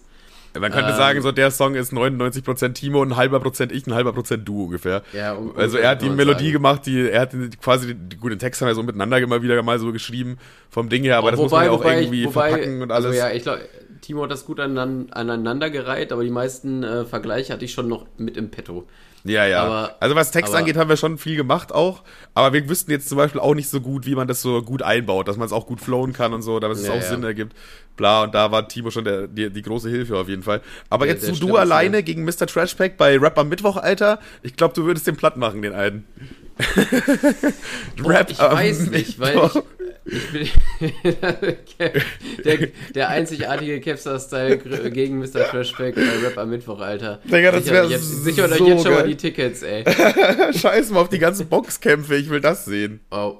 Man könnte ähm, sagen, so der Song ist 99% Timo, ein halber Prozent ich, ein halber Prozent du ungefähr. Ja, um, also er hat die Melodie sagen. gemacht, die, er hat quasi die, guten Text haben wir so miteinander immer wieder mal so geschrieben vom Ding her, aber, aber das wobei, muss man ja auch irgendwie ich, wobei, verpacken und alles. Also ja, ich glaube, Timo hat das gut aneinandergereiht, aber die meisten äh, Vergleiche hatte ich schon noch mit im Petto. Ja, ja. Aber, also was Text aber, angeht, haben wir schon viel gemacht auch. Aber wir wüssten jetzt zum Beispiel auch nicht so gut, wie man das so gut einbaut, dass man es auch gut flowen kann und so, damit es ja, auch ja. Sinn ergibt. Bla, und da war Timo schon der, die, die große Hilfe auf jeden Fall. Aber ja, jetzt du, du alleine ja. gegen Mr. Trashpack bei Rap am Mittwoch, Alter. Ich glaube, du würdest den platt machen, den einen. [laughs] Rap ich weiß nicht, weil ich, ich bin [laughs] der, der einzigartige Capstar-Style gegen Mr. Trashback bei Rap am Mittwoch, Alter. Digga, das wäre so Sichert euch jetzt schon mal die Tickets, ey. [laughs] Scheiß mal auf die ganzen Boxkämpfe, ich will das sehen. Oh,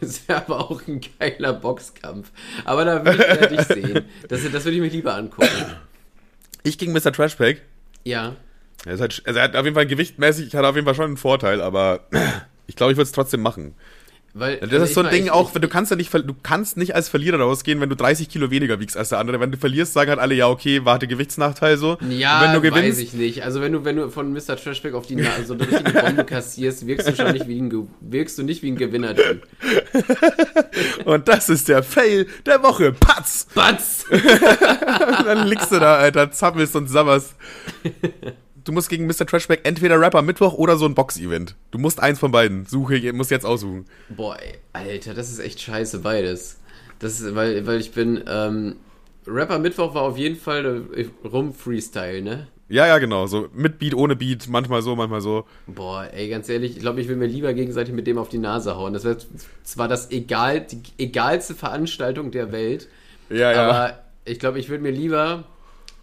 das wäre aber auch ein geiler Boxkampf. Aber da will ich ja dich sehen. Das, das würde ich mir lieber angucken. Ich gegen Mr. Trashpack? Ja. Er, halt, also er hat auf jeden Fall gewichtmäßig, hat auf jeden Fall schon einen Vorteil, aber [clears throat] ich glaube, ich würde es trotzdem machen. Weil, das also ist so ein Ding ich, auch, wenn du kannst ja nicht, du kannst nicht als Verlierer rausgehen, wenn du 30 Kilo weniger wiegst als der andere. Wenn du verlierst, sagen halt alle, ja, okay, warte, Gewichtsnachteil so. Ja, wenn du gewinnst, weiß ich nicht. Also wenn du, wenn du von Mr. Trashback auf die Nase so eine richtige Bombe [laughs] kassierst, wirkst du schon nicht wie ein, wirkst du nicht wie ein Gewinner. [laughs] Und das ist der Fail der Woche. Patz! Patz! [laughs] dann liegst du da, Alter, zappelst und sabberst du musst gegen Mr. Trashback entweder Rapper Mittwoch oder so ein Box-Event. Du musst eins von beiden. Suche, musst jetzt aussuchen. Boah, ey, Alter, das ist echt scheiße, beides. Das ist, weil, weil ich bin, ähm, Rapper Mittwoch war auf jeden Fall rum Freestyle, ne? Ja, ja, genau. So mit Beat, ohne Beat, manchmal so, manchmal so. Boah, ey, ganz ehrlich, ich glaube, ich will mir lieber gegenseitig mit dem auf die Nase hauen. Das wäre zwar das egal, die egalste Veranstaltung der Welt. Ja, ja. Aber ich glaube, ich würde mir lieber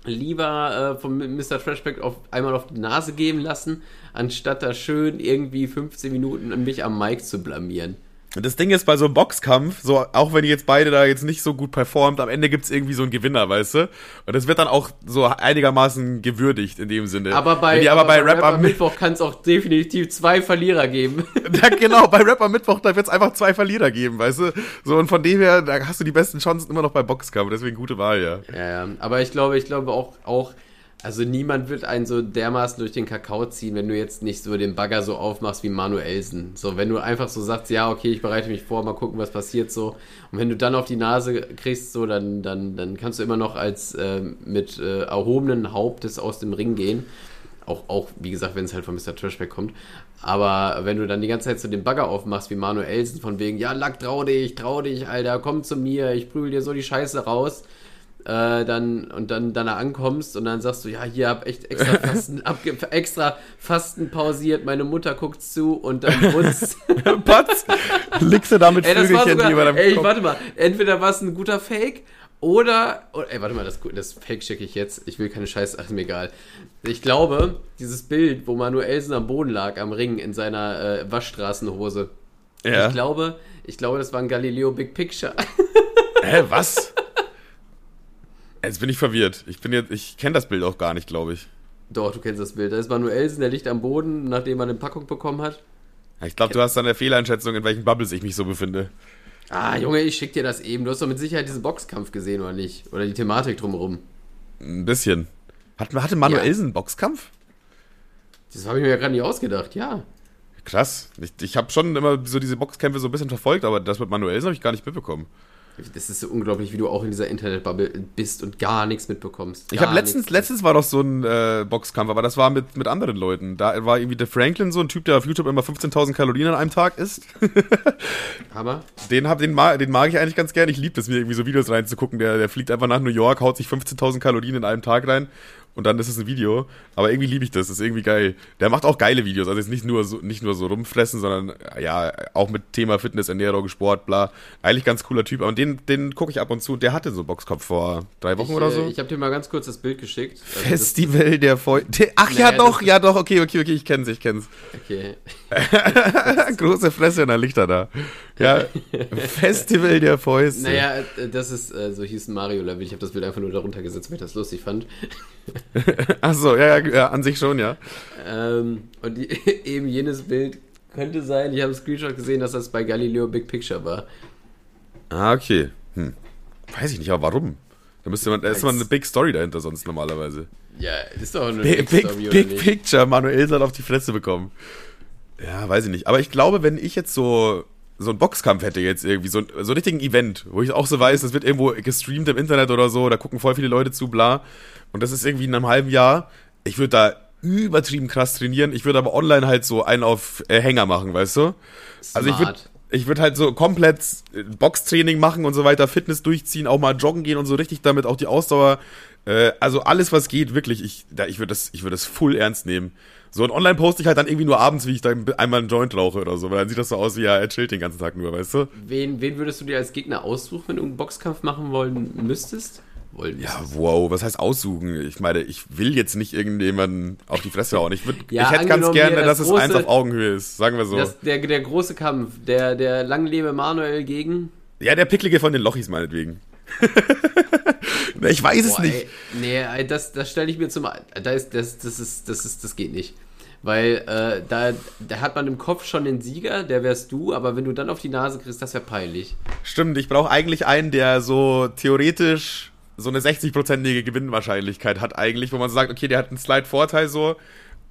lieber äh, von Mr. Trashback auf, einmal auf die Nase geben lassen, anstatt da schön irgendwie 15 Minuten mich am Mic zu blamieren. Das Ding ist bei so einem Boxkampf, so auch wenn die jetzt beide da jetzt nicht so gut performt, am Ende gibt es irgendwie so einen Gewinner, weißt du? Und das wird dann auch so einigermaßen gewürdigt in dem Sinne. Aber bei, aber, aber bei, bei Rap am Mittwoch kann es auch definitiv zwei Verlierer geben. [laughs] ja, genau, bei Rap am Mittwoch, da wird es einfach zwei Verlierer geben, weißt du? So und von dem her, da hast du die besten Chancen immer noch bei Boxkampf, deswegen gute Wahl, ja. Ja, ja. aber ich glaube, ich glaube auch, auch also niemand wird einen so dermaßen durch den Kakao ziehen, wenn du jetzt nicht so den Bagger so aufmachst wie Manuelsen. So, wenn du einfach so sagst, ja, okay, ich bereite mich vor, mal gucken, was passiert so. Und wenn du dann auf die Nase kriegst, so, dann, dann, dann kannst du immer noch als äh, mit äh, erhobenen Hauptes aus dem Ring gehen. Auch, auch wie gesagt, wenn es halt von Mr. Trashback kommt. Aber wenn du dann die ganze Zeit so den Bagger aufmachst wie Manuelsen, von wegen, ja, Lack, trau dich, trau dich, Alter, komm zu mir, ich prügel dir so die Scheiße raus äh, dann und dann danach ankommst und dann sagst du, ja, hier hab echt extra [laughs] Fasten, ab, extra Fasten pausiert, meine Mutter guckt zu und dann [laughs] putzt. Patz! Liegst du da mit Flügelchen sogar, über deinem Ey, Kopf. warte mal, entweder war es ein guter Fake oder, oder, ey, warte mal, das, das Fake schicke ich jetzt. Ich will keine Scheiße, ach, mir egal. Ich glaube, dieses Bild, wo Manuelsen am Boden lag, am Ring in seiner äh, Waschstraßenhose. Ja. Ich glaube, ich glaube, das war ein Galileo Big Picture. Hä, was? [laughs] Jetzt bin ich verwirrt. Ich bin jetzt, ich kenne das Bild auch gar nicht, glaube ich. Doch, du kennst das Bild. Da ist Manuelsen, der liegt am Boden, nachdem er eine Packung bekommen hat. Ich glaube, du hast dann eine Fehleinschätzung, in welchen Bubbles ich mich so befinde. Ah, Junge, ich schick dir das eben. Du hast doch mit Sicherheit diesen Boxkampf gesehen, oder nicht? Oder die Thematik drumherum. Ein bisschen. Hat, hatte Manuelsen ja. einen Boxkampf? Das habe ich mir ja gerade nicht ausgedacht, ja. Krass. Ich, ich habe schon immer so diese Boxkämpfe so ein bisschen verfolgt, aber das mit Manuelsen habe ich gar nicht mitbekommen. Das ist so unglaublich, wie du auch in dieser Internetbubble bist und gar nichts mitbekommst. Gar ich habe letztens, letztens war doch so ein äh, Boxkampf, aber das war mit, mit anderen Leuten. Da war irgendwie der Franklin, so ein Typ, der auf YouTube immer 15.000 Kalorien an einem Tag isst. [laughs] Hammer. Den, hab, den, mag, den mag ich eigentlich ganz gerne. Ich liebe es, mir irgendwie so Videos reinzugucken. Der, der fliegt einfach nach New York, haut sich 15.000 Kalorien in einem Tag rein und dann ist es ein Video. Aber irgendwie liebe ich das, das ist irgendwie geil. Der macht auch geile Videos, also jetzt nicht nur so, nicht nur so rumfressen, sondern ja, auch mit Thema Fitness, Ernährung, Sport, bla. Eigentlich ganz cooler Typ, aber den, den gucke ich ab und zu. Der hatte so Boxkopf vor drei Wochen ich, oder so. Äh, ich habe dir mal ganz kurz das Bild geschickt. Also Festival der Feu Ach naja, ja, doch, ja doch, okay, okay, okay, ich kenn's, ich kenn's. Okay. [laughs] [laughs] Große Fresse und dann Lichter da. Ja, [laughs] Festival der Fäuste. Naja, äh, das ist, äh, so hieß Mario Level. Ich habe das Bild einfach nur darunter gesetzt, weil ich das lustig fand. [laughs] Achso, ja, ja, ja, an sich schon, ja. Ähm, und die, [laughs] eben jenes Bild könnte sein, ich habe einen Screenshot gesehen, dass das bei Galileo Big Picture war. Ah, okay. Hm. Weiß ich nicht, aber warum? Da müsste man, da ist mal eine Big Story dahinter sonst normalerweise. Ja, ist doch eine Big, Big Story, Big, Big Picture, Manuel soll auf die Fresse bekommen. Ja, weiß ich nicht. Aber ich glaube, wenn ich jetzt so so einen Boxkampf hätte jetzt irgendwie, so, so einen richtigen Event, wo ich auch so weiß, das wird irgendwo gestreamt im Internet oder so, da gucken voll viele Leute zu, bla. Und das ist irgendwie in einem halben Jahr. Ich würde da übertrieben krass trainieren. Ich würde aber online halt so einen auf äh, Hänger machen, weißt du? Smart. Also ich würde ich würde halt so komplett äh, Boxtraining machen und so weiter, Fitness durchziehen, auch mal joggen gehen und so richtig damit auch die Ausdauer. Äh, also alles, was geht, wirklich. Ich, ich würde das, ich würde das full ernst nehmen. So, und online poste ich halt dann irgendwie nur abends, wie ich dann einmal einen Joint rauche oder so, weil dann sieht das so aus wie, ja, er chillt den ganzen Tag nur, weißt du? Wen, wen würdest du dir als Gegner aussuchen, wenn du einen Boxkampf machen wollen müsstest? Wollen ja, wow, was heißt aussuchen? Ich meine, ich will jetzt nicht irgendjemanden auf die Fresse hauen. Ich, ja, ich hätte ganz gerne, das dass große, es eins auf Augenhöhe ist, sagen wir so. Das, der, der große Kampf, der, der langlebe Manuel gegen. Ja, der Picklige von den Lochis meinetwegen. [laughs] ich weiß Boah, es nicht. Ey, nee, das, das stelle ich mir zum. Da ist, das, das, ist, das, ist, das geht nicht. Weil äh, da, da hat man im Kopf schon den Sieger, der wärst du, aber wenn du dann auf die Nase kriegst, das wäre peinlich. Stimmt, ich brauche eigentlich einen, der so theoretisch so eine 60-prozentige Gewinnwahrscheinlichkeit hat eigentlich, wo man sagt, okay, der hat einen Slide-Vorteil so,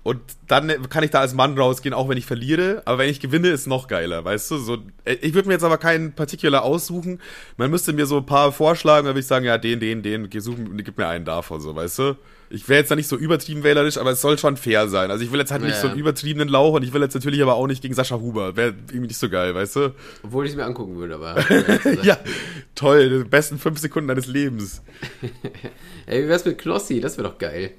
und dann kann ich da als Mann rausgehen, auch wenn ich verliere. Aber wenn ich gewinne, ist noch geiler, weißt du? So, äh, ich würde mir jetzt aber keinen Particular aussuchen. Man müsste mir so ein paar vorschlagen, dann würde ich sagen, ja, den, den, den, suchen, gib mir einen davon, so, weißt du? Ich wäre jetzt da nicht so übertrieben wählerisch, aber es soll schon fair sein. Also ich will jetzt halt ja. nicht so einen übertriebenen Lauch und ich will jetzt natürlich aber auch nicht gegen Sascha Huber. Wäre irgendwie nicht so geil, weißt du? Obwohl ich es mir angucken würde, aber. [laughs] ja, toll, die besten fünf Sekunden deines Lebens. [laughs] Ey, wie wär's mit Knossi? Das wäre doch geil.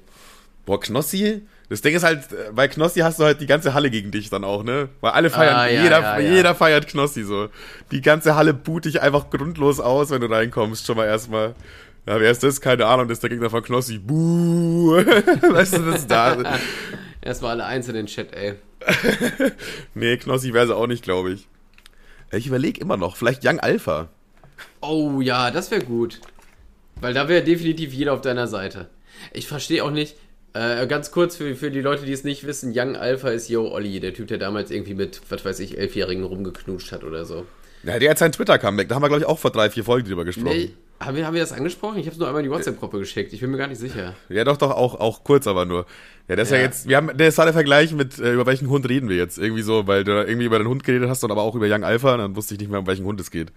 Boah, Knossi? Das Ding ist halt, bei Knossi hast du halt die ganze Halle gegen dich dann auch, ne? Weil alle feiern, ah, ja, jeder, ja, ja. jeder feiert Knossi so. Die ganze Halle boot dich einfach grundlos aus, wenn du reinkommst, schon mal erstmal. Ja, wer ist das? Keine Ahnung, das ist der Gegner von Knossi. Buh. [laughs] weißt du, das ist da. [laughs] Erstmal alle eins in den Chat, ey. [laughs] nee, Knossi wäre sie auch nicht, glaube ich. Ich überlege immer noch, vielleicht Young Alpha. Oh ja, das wäre gut. Weil da wäre definitiv jeder auf deiner Seite. Ich verstehe auch nicht, äh, ganz kurz für, für die Leute, die es nicht wissen: Young Alpha ist Yo Olli, der Typ, der damals irgendwie mit, was weiß ich, Elfjährigen rumgeknutscht hat oder so. Ja, der hat sein Twitter-Comeback. Da haben wir, glaube ich, auch vor drei, vier Folgen drüber gesprochen. Nee, haben wir, haben wir das angesprochen? Ich habe es nur einmal in die WhatsApp-Gruppe geschickt. Ich bin mir gar nicht sicher. Ja, doch, doch, auch, auch kurz, aber nur. Ja, das ist ja, ja jetzt, wir haben, das war der Vergleich mit, äh, über welchen Hund reden wir jetzt? Irgendwie so, weil du irgendwie über den Hund geredet hast und aber auch über Young Alpha, dann wusste ich nicht mehr, um welchen Hund es geht.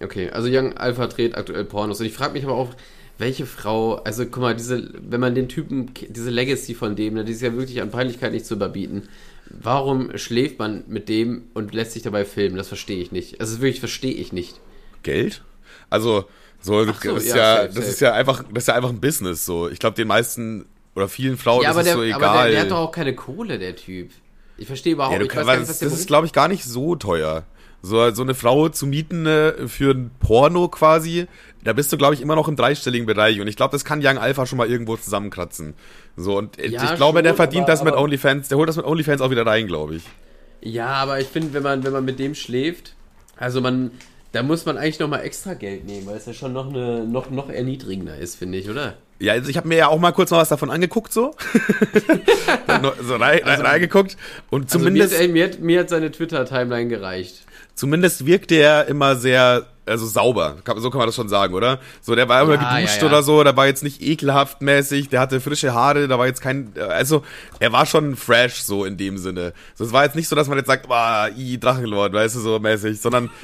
Okay, also Young Alpha dreht aktuell Pornos und ich frage mich aber auch, welche Frau, also guck mal, diese, wenn man den Typen, diese Legacy von dem, ne, die ist ja wirklich an Peinlichkeit nicht zu überbieten. Warum schläft man mit dem und lässt sich dabei filmen? Das verstehe ich nicht. Also wirklich verstehe ich nicht. Geld? Also, so, so das, ist ja, ja safe, das safe. ist ja einfach, das ist ja einfach ein Business. So, ich glaube, den meisten oder vielen Frauen ja, ist es der, so egal. Aber der, der, hat doch auch keine Kohle, der Typ. Ich verstehe überhaupt ja, nicht. Das, das ist, glaube ich, gar nicht so teuer. So, so eine Frau zu mieten äh, für ein Porno quasi, da bist du, glaube ich, immer noch im dreistelligen Bereich. Und ich glaube, das kann Young Alpha schon mal irgendwo zusammenkratzen. So, und ja, ich glaube, schon, der verdient aber, das mit OnlyFans, der holt das mit OnlyFans auch wieder rein, glaube ich. Ja, aber ich finde, wenn man, wenn man mit dem schläft, also man, da muss man eigentlich nochmal extra Geld nehmen, weil es ja schon noch, eine, noch, noch erniedrigender ist, finde ich, oder? Ja, also ich habe mir ja auch mal kurz noch was davon angeguckt, so. [laughs] so rein, also, reingeguckt. Und zumindest. Also mir, hat, mir, hat, seine Twitter-Timeline gereicht. Zumindest wirkte er immer sehr, also sauber. So kann man das schon sagen, oder? So, der war immer ja, geduscht ja, ja. oder so, der war jetzt nicht ekelhaft mäßig, der hatte frische Haare, da war jetzt kein, also, er war schon fresh, so in dem Sinne. So, es war jetzt nicht so, dass man jetzt sagt, ah, i, Drachenlord, weißt du, so mäßig, sondern, [laughs]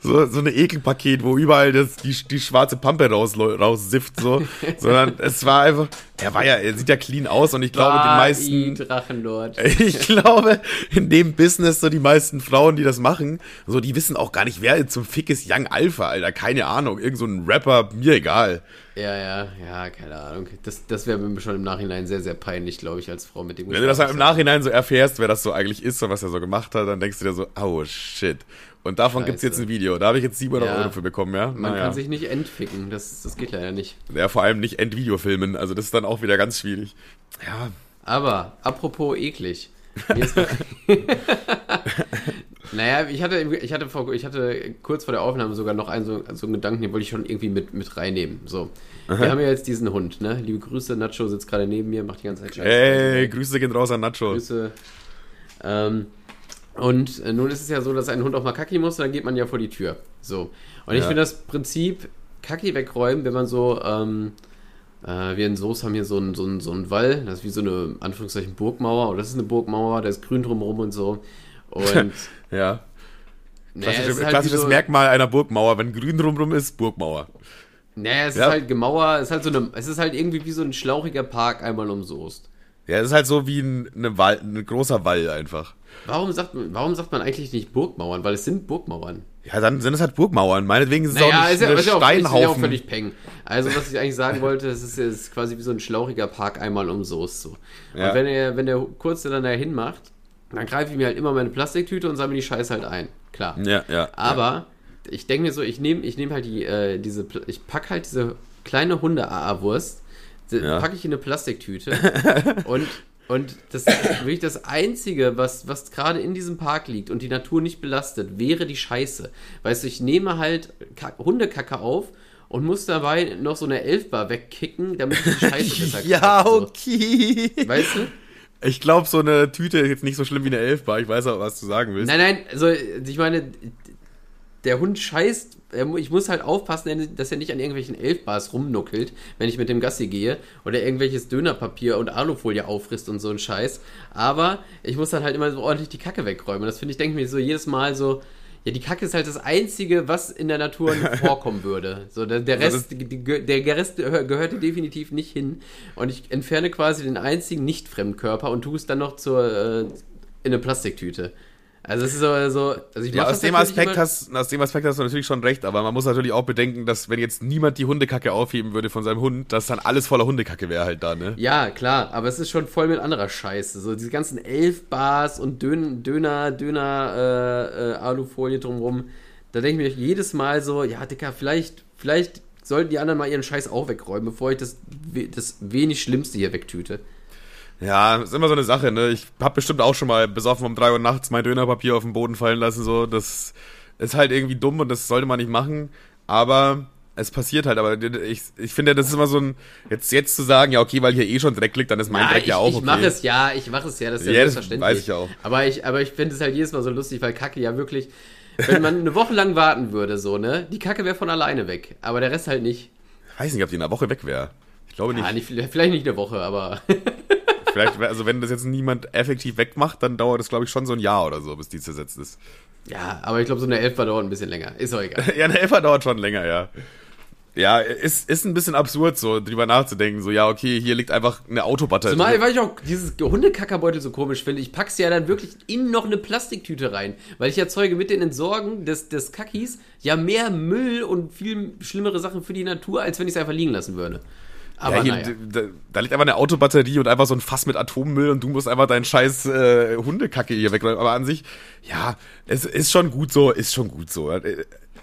so, so eine Ekelpaket, wo überall das, die, die schwarze Pampe raus, raussifft, so. Sondern es war einfach, er war ja, er sieht ja clean aus und ich glaube, die meisten. Drachenlord. [laughs] Ich glaube, in dem Business, so die meisten Frauen, die das machen, so, die wissen auch gar nicht, wer zum Fick ist Young Alpha, Alter. Keine Ahnung. Irgend so ein Rapper, mir egal. Ja, ja, ja, keine Ahnung. Das, das wäre mir schon im Nachhinein sehr, sehr peinlich, glaube ich, als Frau mit dem Wenn du das halt im Nachhinein so erfährst, wer das so eigentlich ist und was er so gemacht hat, dann denkst du dir so, oh shit. Und davon gibt es jetzt ein Video. Da habe ich jetzt 700 ja, Euro für bekommen, ja. Man naja. kann sich nicht entficken, das, das geht leider nicht. Ja, vor allem nicht Endvideo filmen. Also das ist dann auch wieder ganz schwierig. Ja. Aber, apropos eklig. [laughs] [laughs] naja, ich hatte, ich, hatte vor, ich hatte kurz vor der Aufnahme sogar noch einen so, so einen Gedanken, den wollte ich schon irgendwie mit, mit reinnehmen. So. Aha. Wir haben ja jetzt diesen Hund, ne? Liebe Grüße, Nacho sitzt gerade neben mir, macht die ganze Zeit Scheiße. Ey, Grüße gehen raus an Nacho. Grüße. Ähm, und äh, nun ist es ja so, dass ein Hund auch mal kacki muss, dann geht man ja vor die Tür. So. Und ja. ich finde das Prinzip Kacki wegräumen, wenn man so, ähm, äh, wir in Soos haben hier so einen so so ein Wall, das ist wie so eine, Anführungszeichen, Burgmauer, oder das ist eine Burgmauer, da ist grün drumherum und so. Und. [laughs] ja. Naja, Klassische, halt klassisches so, Merkmal einer Burgmauer, wenn grün drumherum ist, Burgmauer. Naja, es ja. ist halt gemauer, es ist halt so eine, es ist halt irgendwie wie so ein schlauchiger Park einmal um Soest. Ja, es ist halt so wie ein, eine Wall, ein großer Wall einfach. Warum sagt, man, warum sagt man eigentlich nicht Burgmauern? Weil es sind Burgmauern. Ja, dann sind es halt Burgmauern. Meinetwegen ist es naja, auch nicht ist ja, ist ja Steinhaufen. Ist ja auch völlig peng. Also, was ich eigentlich sagen wollte, es ist, ist, quasi wie so ein schlauchiger Park einmal um Soest so. Ja. Und wenn er, wenn der Kurze dann dahin macht, dann greife ich mir halt immer meine Plastiktüte und sammle die Scheiße halt ein. Klar. Ja, ja. Aber ja. ich denke mir so, ich nehme ich nehm halt die, äh, diese, ich packe halt diese kleine Hunde-AA-Wurst, ja. packe ich in eine Plastiktüte [laughs] und und das ist wirklich das Einzige, was, was gerade in diesem Park liegt und die Natur nicht belastet, wäre die Scheiße. Weißt du, ich nehme halt Hundekacke auf und muss dabei noch so eine Elfbar wegkicken, damit ich die Scheiße [laughs] besser Ja, okay. Weißt du? Ich glaube, so eine Tüte ist jetzt nicht so schlimm wie eine Elfbar. Ich weiß auch, was du sagen willst. Nein, nein, also ich meine, der Hund scheißt, ich muss halt aufpassen, dass er nicht an irgendwelchen Elfbars rumnuckelt, wenn ich mit dem Gassi gehe oder irgendwelches Dönerpapier und Alufolie auffrisst und so ein Scheiß. Aber ich muss dann halt immer so ordentlich die Kacke wegräumen. Das finde ich, denke mir so jedes Mal so, ja, die Kacke ist halt das Einzige, was in der Natur [laughs] vorkommen würde. So, der, der Rest, der Rest gehörte definitiv nicht hin. Und ich entferne quasi den einzigen Nicht-Fremdkörper und tue es dann noch zur, äh, in eine Plastiktüte. Also es ist so, also ich ja, aus dem Aspekt hast, aus dem Aspekt hast du natürlich schon recht, aber man muss natürlich auch bedenken, dass wenn jetzt niemand die Hundekacke aufheben würde von seinem Hund, dass dann alles voller Hundekacke wäre halt da, ne? Ja, klar, aber es ist schon voll mit anderer Scheiße. So diese ganzen Elfbars und Dön Döner, Döner, äh, äh, Alufolie drumrum. Da denke ich mir jedes Mal so, ja, Dicker, vielleicht, vielleicht sollten die anderen mal ihren Scheiß auch wegräumen, bevor ich das, das wenig Schlimmste hier wegtüte. Ja, ist immer so eine Sache, ne? Ich hab bestimmt auch schon mal besoffen um drei Uhr nachts mein Dönerpapier auf den Boden fallen lassen, so. Das ist halt irgendwie dumm und das sollte man nicht machen. Aber es passiert halt, aber ich, ich finde, das ist immer so ein, jetzt, jetzt zu sagen, ja, okay, weil hier eh schon Dreck liegt, dann ist mein ja, Dreck ich, ja auch okay. Ich mache es ja, ich mache es ja, das ist ja, ja selbstverständlich. Das weiß ich auch. Aber ich, aber ich finde es halt jedes Mal so lustig, weil Kacke ja wirklich, wenn man eine Woche lang warten würde, so, ne, die Kacke wäre von alleine weg, aber der Rest halt nicht. Ich weiß nicht, ob die in einer Woche weg wäre. Ich glaube nicht. Ja, nicht. Vielleicht nicht eine Woche, aber. [laughs] Vielleicht, also wenn das jetzt niemand effektiv wegmacht, dann dauert das, glaube ich, schon so ein Jahr oder so, bis die zersetzt ist. Ja, aber ich glaube, so eine Elfer dauert ein bisschen länger. Ist auch egal. [laughs] ja, eine Elfer dauert schon länger, ja. Ja, ist, ist ein bisschen absurd, so drüber nachzudenken. So, ja, okay, hier liegt einfach eine Autobatterie. Zumal, weil ich auch dieses Hundekackerbeutel so komisch finde. Ich pack's ja dann wirklich in noch eine Plastiktüte rein. Weil ich erzeuge mit den Entsorgen des, des Kackis ja mehr Müll und viel schlimmere Sachen für die Natur, als wenn ich es einfach liegen lassen würde. Aber ja, hier, naja. da, da, liegt einfach eine Autobatterie und einfach so ein Fass mit Atommüll und du musst einfach deinen scheiß äh, Hundekacke hier wegräumen. Aber an sich, ja, es ist schon gut so, ist schon gut so.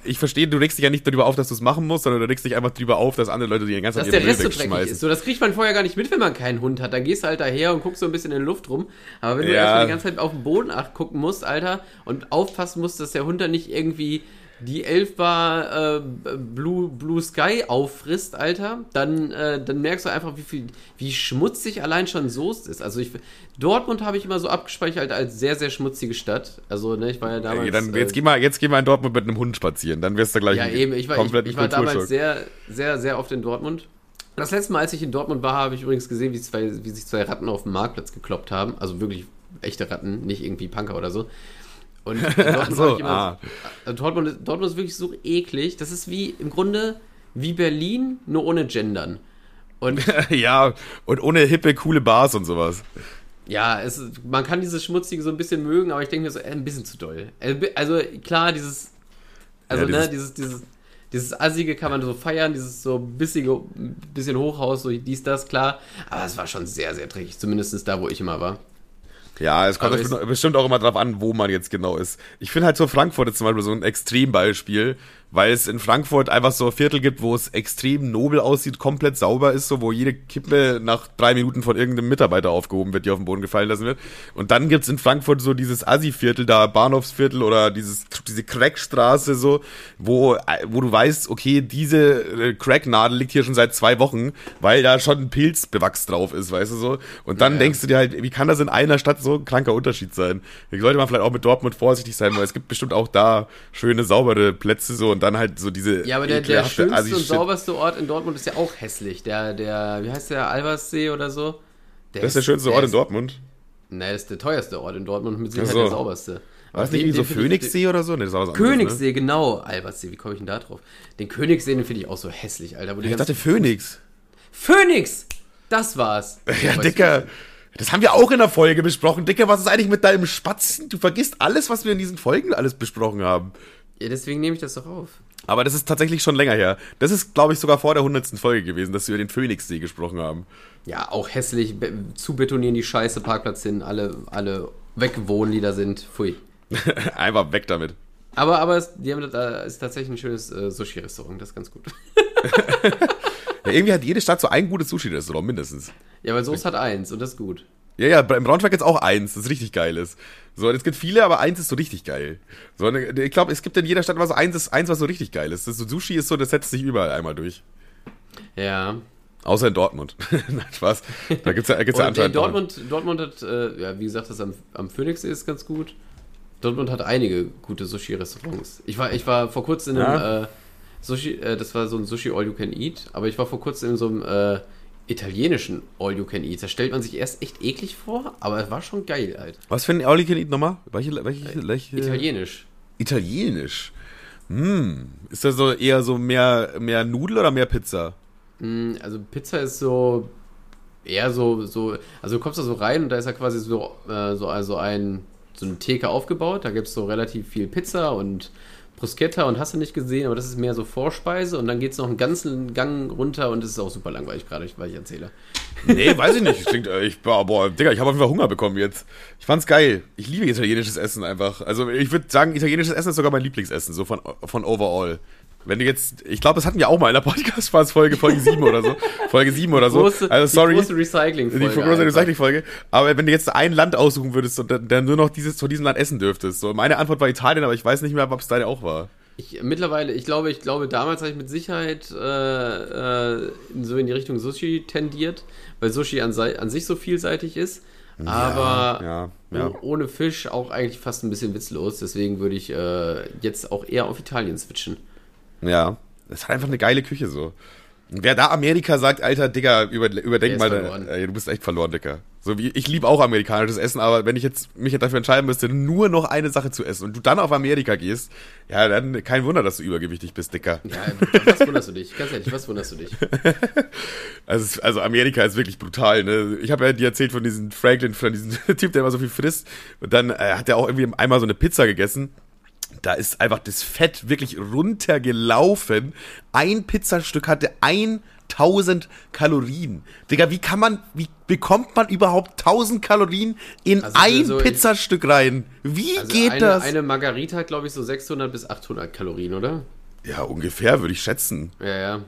Ich verstehe, du regst dich ja nicht darüber auf, dass du es machen musst, sondern du regst dich einfach darüber auf, dass andere Leute dir den ganzen Tag Müll wegschmeißen. Ist. So, das kriegt man vorher gar nicht mit, wenn man keinen Hund hat. Dann gehst du halt daher und guckst so ein bisschen in die Luft rum. Aber wenn du ja. erstmal die ganze Zeit auf den Boden gucken musst, Alter, und aufpassen musst, dass der Hund da nicht irgendwie die Elfbar äh, Blue, Blue Sky auffrisst, Alter, dann, äh, dann merkst du einfach, wie viel, wie schmutzig allein schon Soest ist. Also ich, Dortmund habe ich immer so abgespeichert als sehr, sehr schmutzige Stadt. Also, ne, ich war ja damals. Ey, dann, jetzt, äh, geh mal, jetzt geh mal in Dortmund mit einem Hund spazieren, dann wirst du gleich ja, eben, ich war, ich, ich war damals sehr, sehr, sehr oft in Dortmund. Das letzte Mal, als ich in Dortmund war, habe ich übrigens gesehen, wie, zwei, wie sich zwei Ratten auf dem Marktplatz gekloppt haben. Also wirklich echte Ratten, nicht irgendwie Punker oder so. Und [laughs] Dortmund, so, immer, ah. Äh, Dortmund, Dortmund ist wirklich so eklig. Das ist wie im Grunde wie Berlin, nur ohne Gendern. Und [laughs] ja, und ohne hippe, coole Bars und sowas. Ja, es, man kann dieses Schmutzige so ein bisschen mögen, aber ich denke mir so, äh, ein bisschen zu doll. Äh, also klar, dieses, also ja, ne, dieses, dieses, dieses Assige kann man so feiern, dieses so bissige, bisschen Hochhaus, so dies, das, klar. Aber es war schon sehr, sehr dreckig, zumindest da, wo ich immer war. Ja, es kommt bestimmt auch immer drauf an, wo man jetzt genau ist. Ich finde halt so Frankfurt ist zum Beispiel so ein Extrembeispiel, weil es in Frankfurt einfach so Viertel gibt, wo es extrem nobel aussieht, komplett sauber ist, so wo jede Kippe nach drei Minuten von irgendeinem Mitarbeiter aufgehoben wird, die auf den Boden gefallen lassen wird. Und dann gibt's in Frankfurt so dieses Assi-Viertel, da Bahnhofsviertel oder dieses, diese Crackstraße so, wo, wo du weißt, okay, diese äh, Cracknadel liegt hier schon seit zwei Wochen, weil da schon ein Pilzbewachs drauf ist, weißt du so. Und dann ja, ja. denkst du dir halt, wie kann das in einer Stadt so ein kranker Unterschied sein? Da sollte man vielleicht auch mit Dortmund vorsichtig sein, weil es gibt bestimmt auch da schöne, saubere Plätze so und dann halt so diese. Ja, aber der, der schönste also und sauberste Ort in Dortmund ist ja auch hässlich. Der, der, wie heißt der, Alberssee oder so? Der das ist der schönste Ort in Dortmund? Ne, das ist der teuerste Ort in Dortmund mit Sicherheit so. der sauberste. War das nicht wie so Phoenixsee oder so? Nee, das war was Königssee, ne? genau. Albertsee, wie komme ich denn da drauf? Den Königssee, den finde ich auch so hässlich, Alter. ich dachte Phoenix. Phoenix! Das war's. [laughs] Ja, Dicker. Das haben wir auch in der Folge besprochen. Dicker, was ist eigentlich mit deinem Spatzen? Du vergisst alles, was wir in diesen Folgen alles besprochen haben. Ja, deswegen nehme ich das doch auf. Aber das ist tatsächlich schon länger her. Das ist, glaube ich, sogar vor der 100. Folge gewesen, dass wir über den Phoenixsee gesprochen haben. Ja, auch hässlich. Zu betonieren die scheiße Parkplatz hin. Alle, alle wegwohnen, die da sind. Pfui. [laughs] Einfach weg damit. Aber, aber es, die haben, da ist tatsächlich ein schönes äh, Sushi-Restaurant. Das ist ganz gut. [laughs] ja, irgendwie hat jede Stadt so ein gutes Sushi-Restaurant, mindestens. Ja, weil Soest hat eins und das ist gut. Ja, ja, im Braunschweig jetzt auch eins, das richtig geil ist. So, es gibt viele, aber eins ist so richtig geil. So, ne, ich glaube, es gibt in jeder Stadt immer so eins, eins, was so richtig geil ist. Das so, Sushi ist so, das setzt sich überall einmal durch. Ja. Außer in Dortmund. [laughs] Nein, Spaß. Da gibt's ja, gibt's ja anscheinend. Dortmund, Dortmund hat, äh, ja, wie gesagt, das am, am Phoenixsee ist ganz gut. Dortmund hat einige gute Sushi-Restaurants. Ich war, ich war vor kurzem in einem ja. äh, Sushi, äh, das war so ein Sushi All You Can Eat, aber ich war vor kurzem in so einem äh, italienischen All You Can Eat. Da stellt man sich erst echt eklig vor, aber es war schon geil, Alter. Was für ein All You Can Eat nochmal? Welche, welche, welche? Italienisch. Italienisch? Hm. Ist das so eher so mehr, mehr Nudel oder mehr Pizza? Hm, also Pizza ist so eher so, so, also du kommst da so rein und da ist ja quasi so, äh, so also ein, so eine Theke aufgebaut. Da gibt es so relativ viel Pizza und Bruschetta und hast du nicht gesehen, aber das ist mehr so Vorspeise und dann geht es noch einen ganzen Gang runter und es ist auch super langweilig gerade, was ich erzähle. Nee, weiß ich nicht. Ich, klingt, äh, ich, boah, Digga, ich habe auf jeden Fall Hunger bekommen jetzt. Ich fand's geil. Ich liebe italienisches Essen einfach. Also ich würde sagen, italienisches Essen ist sogar mein Lieblingsessen, so von, von overall. Wenn du jetzt, ich glaube, das hatten wir auch mal in der Podcast-Folge, Folge 7 oder so. Folge 7 oder so. Große, also sorry. Die große Recycling-Folge. Die große Recycling-Folge. Aber wenn du jetzt ein Land aussuchen würdest und dann nur noch dieses, von diesem Land essen dürftest. So, meine Antwort war Italien, aber ich weiß nicht mehr, ob es deine auch war. Ich, mittlerweile, ich glaube, ich glaube, damals habe ich mit Sicherheit äh, äh, so in die Richtung Sushi tendiert, weil Sushi an, an sich so vielseitig ist. Aber ja, ja, ja. ohne Fisch auch eigentlich fast ein bisschen witzlos. Deswegen würde ich äh, jetzt auch eher auf Italien switchen. Ja, es hat einfach eine geile Küche so. Wer da Amerika sagt, Alter, Digga, über, überdenk mal, ey, du bist echt verloren, Digga. So wie, ich liebe auch amerikanisches Essen, aber wenn ich jetzt mich dafür entscheiden müsste, nur noch eine Sache zu essen und du dann auf Amerika gehst, ja, dann kein Wunder, dass du übergewichtig bist, Dicker. Ja, was wunderst du dich? Ganz ehrlich, was wunderst du dich? [laughs] also, also Amerika ist wirklich brutal, ne? Ich habe ja dir erzählt von diesem Franklin, von diesem [laughs] Typ, der immer so viel frisst und dann äh, hat er auch irgendwie einmal so eine Pizza gegessen da ist einfach das Fett wirklich runtergelaufen. Ein Pizzastück hatte 1000 Kalorien. Digga, wie kann man, wie bekommt man überhaupt 1000 Kalorien in also ein so Pizzastück rein? Wie also geht eine, das? Eine Margarita hat, glaube ich, so 600 bis 800 Kalorien, oder? Ja, ungefähr, würde ich schätzen. Ja, ja.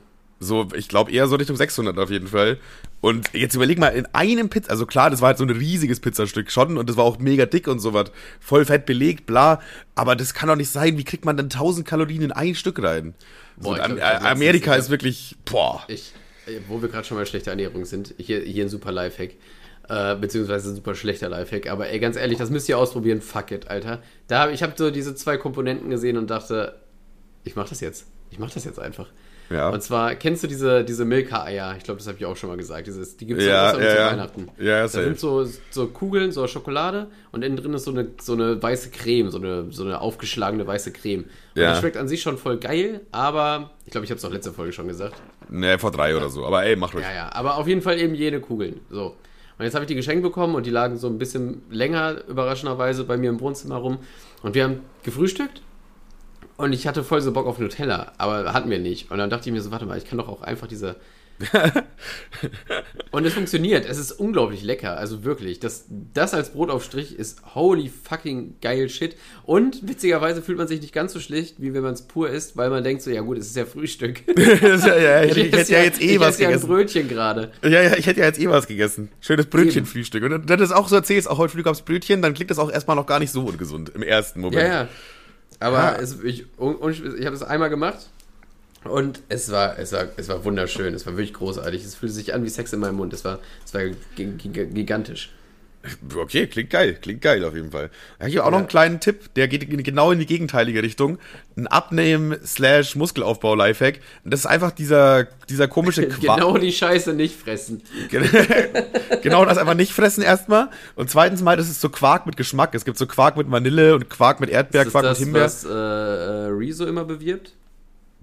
So, ich glaube eher so Richtung 600 auf jeden Fall. Und jetzt überleg mal, in einem Pizza, also klar, das war halt so ein riesiges Pizzastück schon und das war auch mega dick und sowas, voll fett belegt, bla, aber das kann doch nicht sein, wie kriegt man denn 1000 Kalorien in ein Stück rein? Boah, so, glaub, Amerika ist wirklich, boah. Ich, äh, wo wir gerade schon mal schlechte Ernährung sind, hier, hier ein super Lifehack. Äh, beziehungsweise ein super schlechter Lifehack. Aber ey, ganz ehrlich, das müsst ihr ausprobieren. Fuck it, Alter. Da, ich habe so diese zwei Komponenten gesehen und dachte, ich mach das jetzt. Ich mach das jetzt einfach. Ja. Und zwar, kennst du diese, diese Milka-Eier? Ich glaube, das habe ich auch schon mal gesagt. Dieses, die gibt es ja, ja, ja, zu Weihnachten. Ja, das sind so, so Kugeln, so Schokolade und innen drin ist so eine, so eine weiße Creme, so eine, so eine aufgeschlagene weiße Creme. Und ja. das schmeckt an sich schon voll geil, aber ich glaube, ich habe es auch letzte Folge schon gesagt. Ne, vor drei oder so. Aber ey, mach ruhig. Ja, ja, aber auf jeden Fall eben jene Kugeln. So. Und jetzt habe ich die geschenkt bekommen und die lagen so ein bisschen länger, überraschenderweise, bei mir im Wohnzimmer rum. Und wir haben gefrühstückt und ich hatte voll so Bock auf Nutella, aber hatten wir nicht. Und dann dachte ich mir so, warte mal, ich kann doch auch einfach diese. [laughs] und es funktioniert. Es ist unglaublich lecker. Also wirklich. Das, das als Brotaufstrich ist holy fucking geil shit. Und witzigerweise fühlt man sich nicht ganz so schlecht, wie wenn man es pur isst, weil man denkt so, ja gut, es ist ja Frühstück. [laughs] ja, ja, ich, [laughs] ich, hätte ja, jetzt eh was gegessen. Ja ein Brötchen gerade. Ja, ja, ich hätte ja jetzt eh was gegessen. Schönes Brötchenfrühstück. Und wenn du das auch so erzählst, auch heute früh gab es Brötchen, dann klingt das auch erstmal noch gar nicht so ungesund im ersten Moment. Ja, ja. Aber ja. es, ich, ich habe es einmal gemacht und es war, es, war, es war wunderschön. Es war wirklich großartig. Es fühlte sich an wie Sex in meinem Mund. Es war, es war gigantisch. Okay, klingt geil, klingt geil auf jeden Fall. Ja, hier auch ja. noch einen kleinen Tipp, der geht genau in die gegenteilige Richtung. Ein Abnehmen slash Muskelaufbau Lifehack. Das ist einfach dieser, dieser komische [laughs] Quark. genau die Scheiße nicht fressen. [laughs] genau das einfach nicht fressen erstmal. Und zweitens mal, das ist so Quark mit Geschmack. Es gibt so Quark mit Vanille und Quark mit Erdbeer, Quark das, mit Himbeer. Was äh, äh, Rezo immer bewirbt?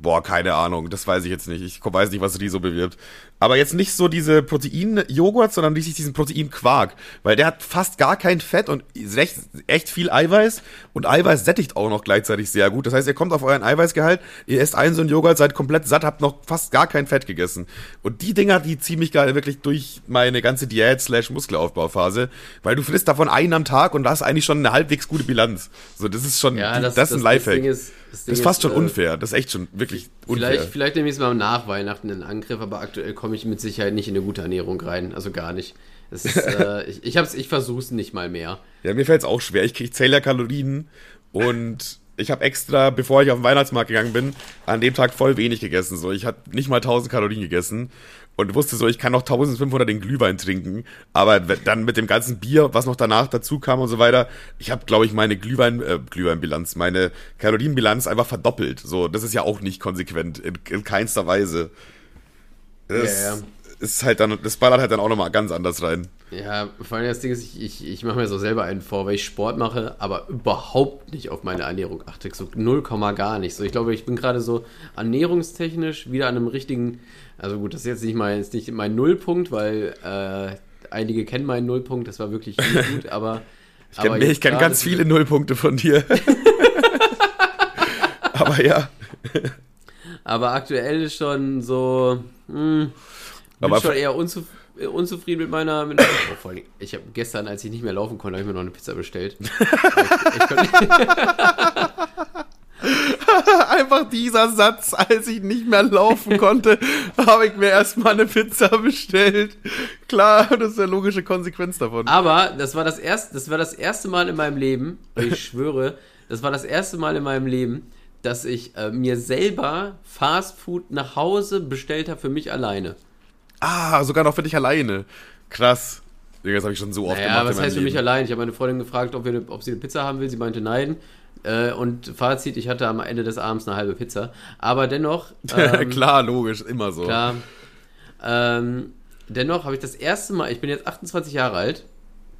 Boah, keine Ahnung, das weiß ich jetzt nicht. Ich weiß nicht, was die so bewirbt. Aber jetzt nicht so diese Protein-Joghurt, sondern richtig diesen Protein-Quark. Weil der hat fast gar kein Fett und echt, echt viel Eiweiß. Und Eiweiß sättigt auch noch gleichzeitig sehr gut. Das heißt, ihr kommt auf euren Eiweißgehalt, ihr esst einen so einen Joghurt, seid komplett satt, habt noch fast gar kein Fett gegessen. Und die Dinger, die ziehen mich gerade wirklich durch meine ganze Diät slash Muskelaufbauphase. Weil du frisst davon einen am Tag und hast eigentlich schon eine halbwegs gute Bilanz. So, das ist schon, ja, das, das, ist ein Lifehack. Das, das, ist fast schon äh, unfair. Das ist echt schon wirklich unfair. Vielleicht, vielleicht nehme ich es mal nach Weihnachten in Angriff, aber aktuell komme ich mit Sicherheit nicht in eine gute Ernährung rein. Also gar nicht. Ist, [laughs] äh, ich ich, ich versuche es nicht mal mehr. Ja, mir fällt es auch schwer. Ich, ich zähle ja Kalorien und ich habe extra, bevor ich auf den Weihnachtsmarkt gegangen bin, an dem Tag voll wenig gegessen. So, ich hatte nicht mal 1000 Kalorien gegessen und wusste so, ich kann noch 1500 in Glühwein trinken, aber dann mit dem ganzen Bier, was noch danach dazu kam und so weiter, ich habe, glaube ich, meine Glühwein, äh, Glühweinbilanz, meine Kalorienbilanz einfach verdoppelt. So, das ist ja auch nicht konsequent, in, in keinster Weise. Das ja, ja. ist halt dann, das ballert halt dann auch nochmal ganz anders rein. Ja, vor allem das Ding ist, ich, ich, ich mache mir so selber einen vor, weil ich Sport mache, aber überhaupt nicht auf meine Ernährung achte. So 0, gar nicht. So, ich glaube, ich bin gerade so ernährungstechnisch wieder an einem richtigen also gut, das ist jetzt nicht mein, ist nicht mein Nullpunkt, weil äh, einige kennen meinen Nullpunkt, das war wirklich gut, [laughs] aber. Ich kenne kenn ganz viele Nullpunkte von dir. [laughs] [laughs] aber ja. Aber aktuell ist schon so. Mh, hm, bin aber schon eher unzuf unzufrieden mit meiner. Mit meiner oh, ich habe gestern, als ich nicht mehr laufen konnte, habe ich mir noch eine Pizza bestellt. [laughs] ich, ich [laughs] Einfach dieser Satz, als ich nicht mehr laufen konnte, [laughs] habe ich mir erstmal eine Pizza bestellt. Klar, das ist eine logische Konsequenz davon. Aber das war das erste, das war das erste Mal in meinem Leben, ich schwöre, das war das erste Mal in meinem Leben, dass ich äh, mir selber Fast Food nach Hause bestellt habe für mich alleine. Ah, sogar noch für dich alleine. Krass. Das habe ich schon so oft naja, gemacht. was heißt für mich allein? Ich habe meine Freundin gefragt, ob, wir, ob sie eine Pizza haben will. Sie meinte nein. Äh, und Fazit, ich hatte am Ende des Abends eine halbe Pizza. Aber dennoch. [laughs] Ähm, klar, logisch, immer so. Klar. Ähm, dennoch habe ich das erste Mal, ich bin jetzt 28 Jahre alt,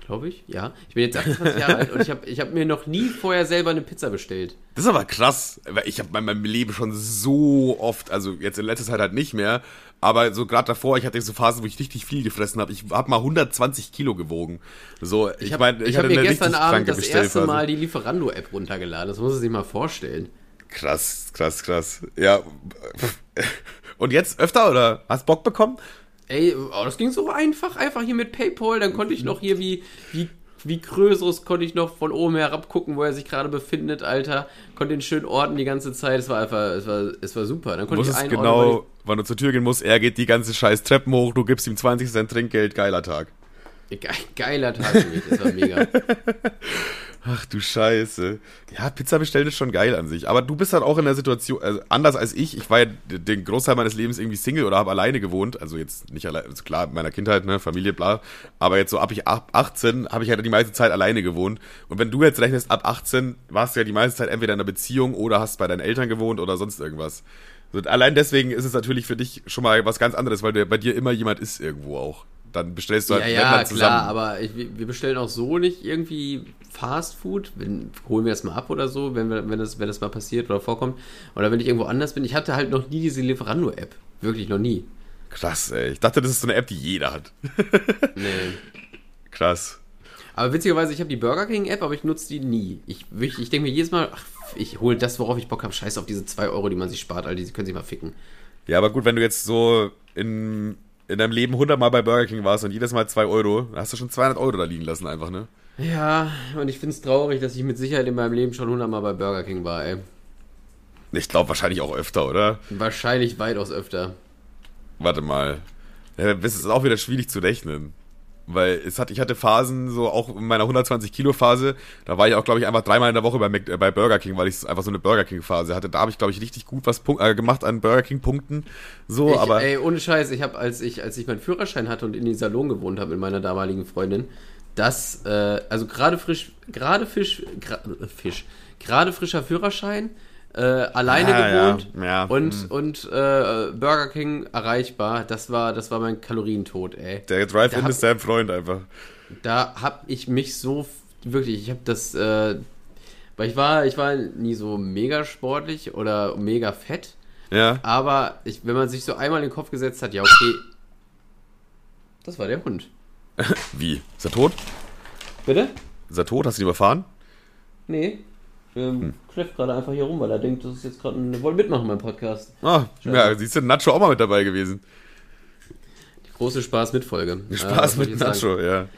glaube ich, ja. Ich bin jetzt 28 [laughs] Jahre alt und ich habe ich hab mir noch nie vorher selber eine Pizza bestellt. Das ist aber krass, weil ich habe in meinem Leben schon so oft, also jetzt in letzter Zeit halt nicht mehr, aber so gerade davor, ich hatte so Phasen, wo ich richtig viel gefressen habe. Ich habe mal 120 Kilo gewogen. So, ich, ich meine, ich, ich habe mir gestern Abend das erste Mal die Lieferando-App runtergeladen. Das muss man sich mal vorstellen. Krass, krass, krass. Ja. Und jetzt öfter oder hast Bock bekommen? Ey, oh, das ging so einfach, einfach hier mit PayPal. Dann konnte ich noch hier wie, wie wie Krösus konnte ich noch von oben herab gucken, wo er sich gerade befindet, Alter. Konnte ihn schön orten die ganze Zeit. Es war einfach, es war, es war super. Dann konnte ich genau, wann du zur Tür gehen musst, er geht die ganze scheiß Treppen hoch, du gibst ihm 20 Cent Trinkgeld, geiler Tag. Ge geiler Tag für mich, das war mega. [laughs] Ach du Scheiße. Ja, Pizza bestellen ist schon geil an sich. Aber du bist halt auch in der Situation, also anders als ich. Ich war ja den Großteil meines Lebens irgendwie Single oder habe alleine gewohnt. Also jetzt nicht alleine, also klar, in meiner Kindheit, ne, Familie, bla. Aber jetzt so ab ich 18 habe ich halt die meiste Zeit alleine gewohnt. Und wenn du jetzt rechnest, ab 18 warst du ja die meiste Zeit entweder in einer Beziehung oder hast bei deinen Eltern gewohnt oder sonst irgendwas. So, allein deswegen ist es natürlich für dich schon mal was ganz anderes, weil bei dir immer jemand ist irgendwo auch dann bestellst du halt ja, ja, zusammen. klar, aber ich, wir bestellen auch so nicht irgendwie Fast Food. Wenn, holen wir das mal ab oder so, wenn, wir, wenn, das, wenn das mal passiert oder vorkommt. Oder wenn ich irgendwo anders bin. Ich hatte halt noch nie diese Lieferando-App. Wirklich noch nie. Krass, ey. Ich dachte, das ist so eine App, die jeder hat. [laughs] nee. Krass. Aber witzigerweise, ich habe die Burger King-App, aber ich nutze die nie. Ich, ich, ich denke mir jedes Mal, ach, ich hole das, worauf ich Bock habe. Scheiß auf diese 2 Euro, die man sich spart, all die können sich mal ficken. Ja, aber gut, wenn du jetzt so in in deinem Leben 100 Mal bei Burger King warst und jedes Mal 2 Euro, dann hast du schon 200 Euro da liegen lassen einfach, ne? Ja, und ich finde es traurig, dass ich mit Sicherheit in meinem Leben schon 100 Mal bei Burger King war, ey. Ich glaube wahrscheinlich auch öfter, oder? Wahrscheinlich weitaus öfter. Warte mal. Das ist auch wieder schwierig zu rechnen. Weil es hat, ich hatte Phasen, so auch in meiner 120 Kilo Phase, da war ich auch, glaube ich, einfach dreimal in der Woche bei, Mac, äh, bei Burger King, weil ich einfach so eine Burger King Phase hatte. Da habe ich, glaube ich, richtig gut was äh, gemacht an Burger King Punkten. So, ich, aber. Ey, ohne Scheiß, ich habe, als ich, als ich meinen Führerschein hatte und in den Salon gewohnt habe mit meiner damaligen Freundin, das, äh, also gerade frisch, gerade Fisch, gra, Fisch, gerade frischer Führerschein, äh, alleine ah, gewohnt ja, ja. und, hm. und äh, Burger King erreichbar. Das war, das war mein Kalorientod, ey. Der Drive-In ist dein Freund einfach. Da hab ich mich so wirklich, ich hab das, äh, weil ich war, ich war nie so mega sportlich oder mega fett. Ja. Aber ich, wenn man sich so einmal in den Kopf gesetzt hat, ja, okay. Das war der Hund. [laughs] Wie? Ist er tot? Bitte? Ist er tot? Hast du ihn überfahren? Nee. Ähm, hm. Schläft gerade einfach hier rum, weil er denkt, das ist jetzt gerade ein. Wollen mitmachen beim Podcast. Ah, ja, siehst du, Nacho auch mal mit dabei gewesen. Die große Spaß-Mitfolge. Spaß äh, mit Nacho, sagen. ja.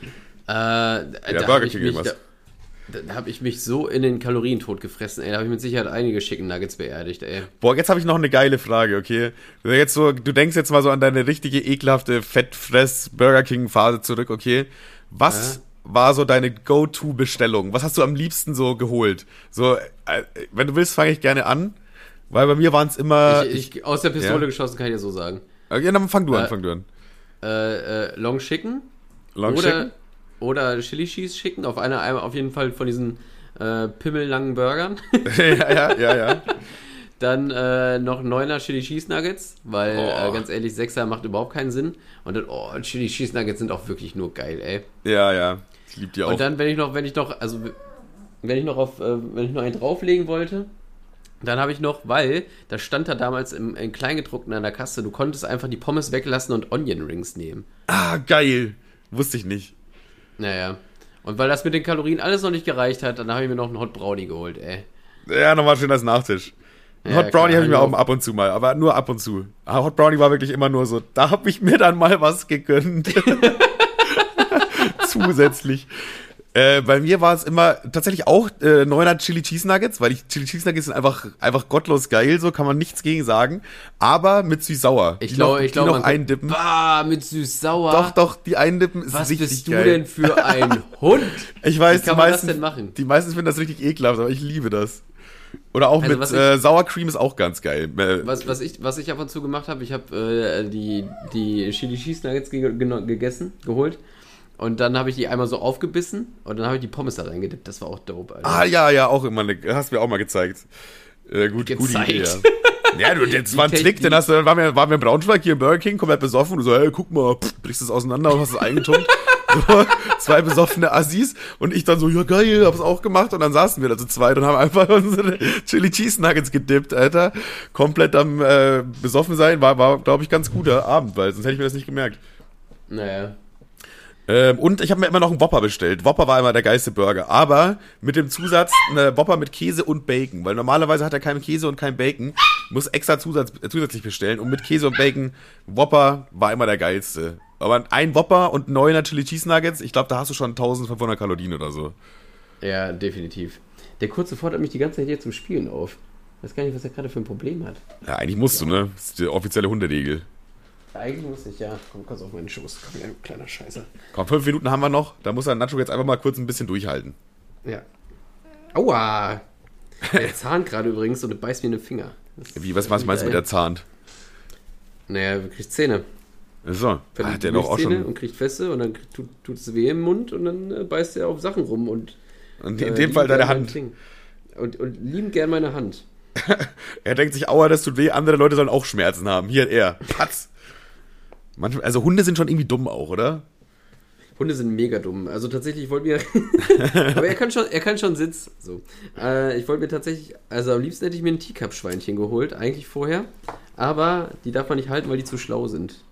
Äh, ja, Burger King irgendwas. Da, da habe ich mich so in den Kalorientod gefressen, ey. Da habe ich mit Sicherheit einige Chicken Nuggets beerdigt, ey. Boah, jetzt habe ich noch eine geile Frage, okay? Jetzt so, du denkst jetzt mal so an deine richtige ekelhafte Fettfress-Burger King-Phase zurück, okay? Was ja war so deine Go-To-Bestellung? Was hast du am liebsten so geholt? So, äh, wenn du willst, fange ich gerne an, weil bei mir waren es immer. Ich, ich, aus der Pistole ja. geschossen, kann ich dir so sagen. Okay, dann fang du äh, an, fang du an. Äh, äh, Long Chicken. Long oder, Chicken? Oder Chili Cheese Chicken, auf einer, auf jeden Fall von diesen äh, pimmellangen Burgern. [laughs] ja, ja, ja, ja. [laughs] Dann äh, noch neuner Chili Cheese Nuggets, weil oh. äh, ganz ehrlich, Sechser macht überhaupt keinen Sinn. Und dann, oh, Chili Cheese Nuggets sind auch wirklich nur geil, ey. Ja, ja. Ich liebe die auch. Und dann, wenn ich noch, wenn ich noch, also wenn ich noch auf, äh, wenn ich noch einen drauflegen wollte, dann habe ich noch, weil da stand da damals im, im Kleingedruckten an der Kasse, du konntest einfach die Pommes weglassen und Onion Rings nehmen. Ah, geil. Wusste ich nicht. Naja. Und weil das mit den Kalorien alles noch nicht gereicht hat, dann habe ich mir noch einen Hot Brownie geholt, ey. Ja, nochmal schön als Nachtisch. Ja, Hot Brownie habe ich mir auch ab und zu mal, aber nur ab und zu. Ah, Hot Brownie war wirklich immer nur so, da habe ich mir dann mal was gegönnt. [laughs] Zusätzlich. [laughs] Äh, bei mir war es immer tatsächlich auch äh, neuner Chili Cheese Nuggets, weil die Chili Cheese Nuggets sind einfach, einfach gottlos geil, so kann man nichts gegen sagen. Aber mit süß-sauer. Ich glaube, ich glaube, noch eindippen. Bah, mit süß-sauer. Doch, doch, die eindippen ist Was richtig bist du geil. denn für ein [laughs] Hund? Ich weiß, Wie kann die man meisten, das denn machen? Die meisten finden das richtig ekelhaft, aber ich liebe das. Oder auch also, mit äh, Sour Cream ist auch ganz geil. Äh, was, was, ich, was ich ab und zu gemacht habe, ich habe äh, die, die Chili Cheese Nuggets ge gegessen, geholt. Und dann habe ich die einmal so aufgebissen und dann habe ich die Pommes da reingedippt. Das war auch dope, Alter. Ah, ja, ja, auch immer. Ne, hast mir auch mal gezeigt. Äh, gut, gezeigt. gute Idee, ja. [laughs] ja, du, jetzt war ein Klick, dann hast du, waren wir, waren wir in Braunschweig hier im Burger King, komplett besoffen und du so, hey, guck mal, pff, brichst es auseinander und hast es eingetunkt. [laughs] So, zwei besoffene Assis und ich dann so, ja geil, hab's auch gemacht und dann saßen wir da zu zweit und haben einfach [laughs] unsere Chili Cheese Nuggets gedippt, Alter. Komplett am äh, besoffen sein, war, war glaube ich, ganz guter Abend, weil sonst hätte ich mir das nicht gemerkt. Naja. Ähm, und ich habe mir immer noch einen Whopper bestellt. Whopper war immer der geilste Burger. Aber mit dem Zusatz, eine Whopper mit Käse und Bacon. Weil normalerweise hat er keinen Käse und kein Bacon. Muss extra Zusatz, äh, zusätzlich bestellen. Und mit Käse und Bacon, Whopper war immer der geilste. Aber ein Whopper und neuner Chili Cheese Nuggets, ich glaube, da hast du schon 1500 Kalorien oder so. Ja, definitiv. Der kurze fordert mich die ganze Zeit hier zum Spielen auf. weiß gar nicht, was er gerade für ein Problem hat. Ja, eigentlich musst du, ne? Das ist die offizielle Hunderegel. Eigentlich muss ich, ja. Komm, kannst auf meinen Schoß. Komm, ein kleiner Scheiße. Komm, fünf Minuten haben wir noch. Da muss er Nacho jetzt einfach mal kurz ein bisschen durchhalten. Ja. Aua! Der Zahn gerade übrigens und du beißt mir in den Finger. Das Wie, was, meinst du mit der Zahn? Naja, du kriegst Zähne. So, hat der doch auch schon. Und kriegt Fässe und dann tut, tut es weh im Mund und dann äh, beißt er auf Sachen rum und. Und in äh, dem Fall deine Hand. Und, und lieben gern meine Hand. [laughs] er denkt sich, aua, das tut weh, andere Leute sollen auch Schmerzen haben. Hier er. Patz. Manchmal, also Hunde sind schon irgendwie dumm auch, oder? Hunde sind mega dumm. Also tatsächlich wollte mir. [laughs] aber er kann schon, er kann schon Sitz. So. Äh, ich wollte mir tatsächlich, also am liebsten hätte ich mir ein Teacup-Schweinchen geholt, eigentlich vorher. Aber die darf man nicht halten, weil die zu schlau sind.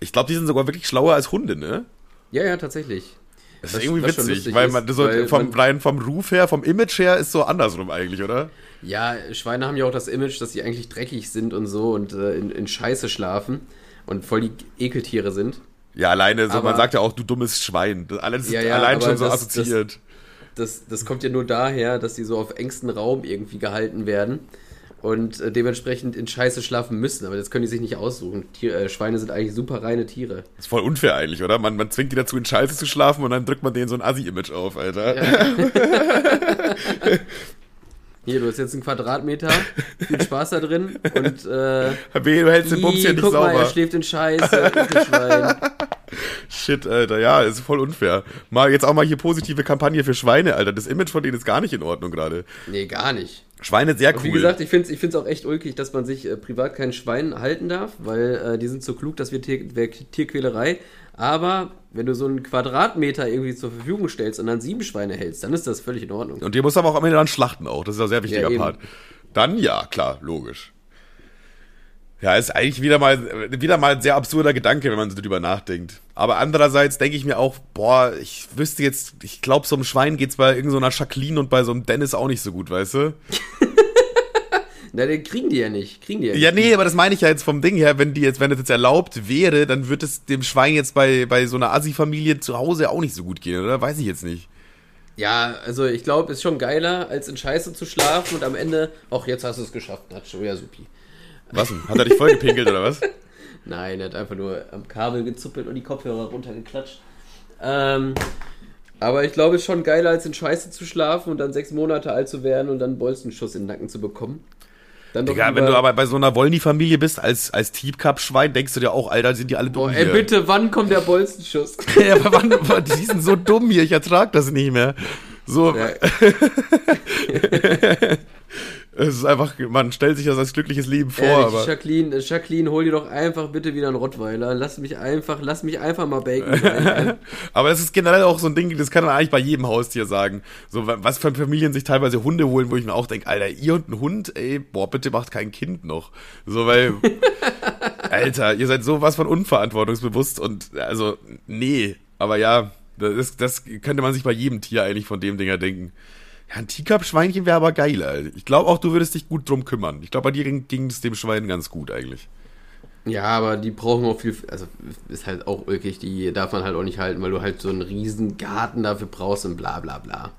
Ich glaube, die sind sogar wirklich schlauer als Hunde, ne? Ja, ja, tatsächlich. Das ist was, irgendwie witzig, weil man so weil vom, man, vom Ruf her, vom Image her ist so andersrum eigentlich, oder? Ja, Schweine haben ja auch das Image, dass sie eigentlich dreckig sind und so und äh, in, in Scheiße schlafen und voll die Ekeltiere sind. Ja, alleine, so, aber, man sagt ja auch, du dummes Schwein. Das alles ja, ja, allein schon so das, assoziiert. Das, das, das, kommt ja nur daher, dass die so auf engstem Raum irgendwie gehalten werden und äh, dementsprechend in Scheiße schlafen müssen. Aber das können die sich nicht aussuchen. Tier, äh, Schweine sind eigentlich super reine Tiere. Das ist voll unfair eigentlich, oder? Man, man zwingt die dazu, in Scheiße zu schlafen und dann drückt man denen so ein Assi-Image auf, Alter. Ja. [laughs] [laughs] Hier, du hast jetzt einen Quadratmeter, viel Spaß da drin und äh, du hältst den Bums hier nicht guck sauber. Mal, er schläft in Scheiße, Schwein. [laughs] Shit, Alter, ja, ist voll unfair. Mal jetzt auch mal hier positive Kampagne für Schweine, Alter. Das Image von denen ist gar nicht in Ordnung gerade. Nee, gar nicht. Schweine sehr cool. wie gesagt, ich finde es ich find's auch echt ulkig, dass man sich äh, privat kein Schwein halten darf, weil äh, die sind so klug, dass wir Tier, Tierquälerei. Aber wenn du so einen Quadratmeter irgendwie zur Verfügung stellst und dann sieben Schweine hältst, dann ist das völlig in Ordnung. Und die muss aber auch am Ende dann schlachten auch. Das ist ein sehr wichtiger ja, Part. Dann ja, klar, logisch. Ja, ist eigentlich wieder mal, wieder mal ein sehr absurder Gedanke, wenn man so drüber nachdenkt. Aber andererseits denke ich mir auch, boah, ich wüsste jetzt, ich glaube, so einem Schwein geht's bei irgendeiner so Jacqueline und bei so einem Dennis auch nicht so gut, weißt du? [laughs] Na, den kriegen die ja nicht. Kriegen die ja, ja nee, aber das meine ich ja jetzt vom Ding her, wenn die jetzt, wenn das jetzt erlaubt wäre, dann wird es dem Schwein jetzt bei, bei so einer Assi-Familie zu Hause auch nicht so gut gehen, oder? Weiß ich jetzt nicht. Ja, also ich glaube, ist schon geiler, als in Scheiße zu schlafen und am Ende, ach, jetzt hast du es geschafft, Nacho, ja, supi. Was denn? Hat er dich voll gepinkelt oder was? [laughs] Nein, er hat einfach nur am Kabel gezuppelt und die Kopfhörer runtergeklatscht. Ähm, aber ich glaube, es ist schon geiler, als in Scheiße zu schlafen und dann sechs Monate alt zu werden und dann einen Bolzenschuss in den Nacken zu bekommen. Dann Digga, wenn du aber bei so einer Wollny-Familie bist, als, als Teepcup-Schwein, denkst du dir auch, Alter, sind die alle dumm Boah, ey, bitte, wann kommt der Bolzenschuss? [laughs] ja, aber wann, die sind so dumm hier, ich ertrag das nicht mehr. So. Ja. [laughs] Es ist einfach, man stellt sich das als glückliches Leben vor. Ehrlich, aber Jacqueline, Jacqueline, hol dir doch einfach bitte wieder einen Rottweiler. Lass mich einfach, lass mich einfach mal sein. [laughs] aber das ist generell auch so ein Ding, das kann man eigentlich bei jedem Haustier sagen. So, was für Familien sich teilweise Hunde holen, wo ich mir auch denke, Alter, ihr und ein Hund, ey, boah, bitte macht kein Kind noch. So, weil, [laughs] Alter, ihr seid sowas von unverantwortungsbewusst und, also, nee. Aber ja, das, das könnte man sich bei jedem Tier eigentlich von dem Dinger denken. Ja, ein Teacup-Schweinchen wäre aber geil, Alter. Ich glaube auch, du würdest dich gut drum kümmern. Ich glaube, bei dir ging es dem Schwein ganz gut eigentlich. Ja, aber die brauchen auch viel, also ist halt auch ulkig, die darf man halt auch nicht halten, weil du halt so einen riesen Garten dafür brauchst und bla bla bla.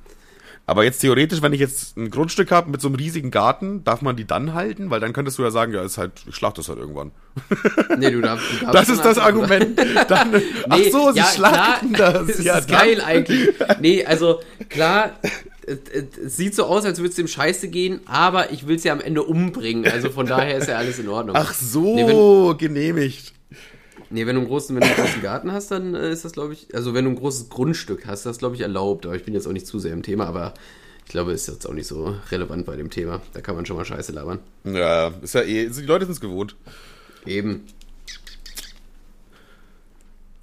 Aber jetzt theoretisch, wenn ich jetzt ein Grundstück habe mit so einem riesigen Garten, darf man die dann halten? Weil dann könntest du ja sagen, ja, ist halt, ich schlachte das halt irgendwann. [laughs] Nee, du darfst. Du darfst das ist das Argument. Dann, nee, ach so, sie ja, schlachten klar, das. [laughs] das ja, ist geil eigentlich. Nee, also klar, es sieht so aus, als würde es dem Scheiße gehen, aber ich will es ja am Ende umbringen. Also von [laughs] daher ist ja alles in Ordnung. Ach so, nee, wenn, genehmigt. Nee, wenn du einen großen, wenn du einen großen Garten hast, dann äh, ist das, glaube ich, also wenn du ein großes Grundstück hast, das glaube ich erlaubt. Aber ich bin jetzt auch nicht zu sehr im Thema, aber ich glaube, ist jetzt auch nicht so relevant bei dem Thema. Da kann man schon mal Scheiße labern. Ja, ist ja eh, die Leute sind es gewohnt. Eben.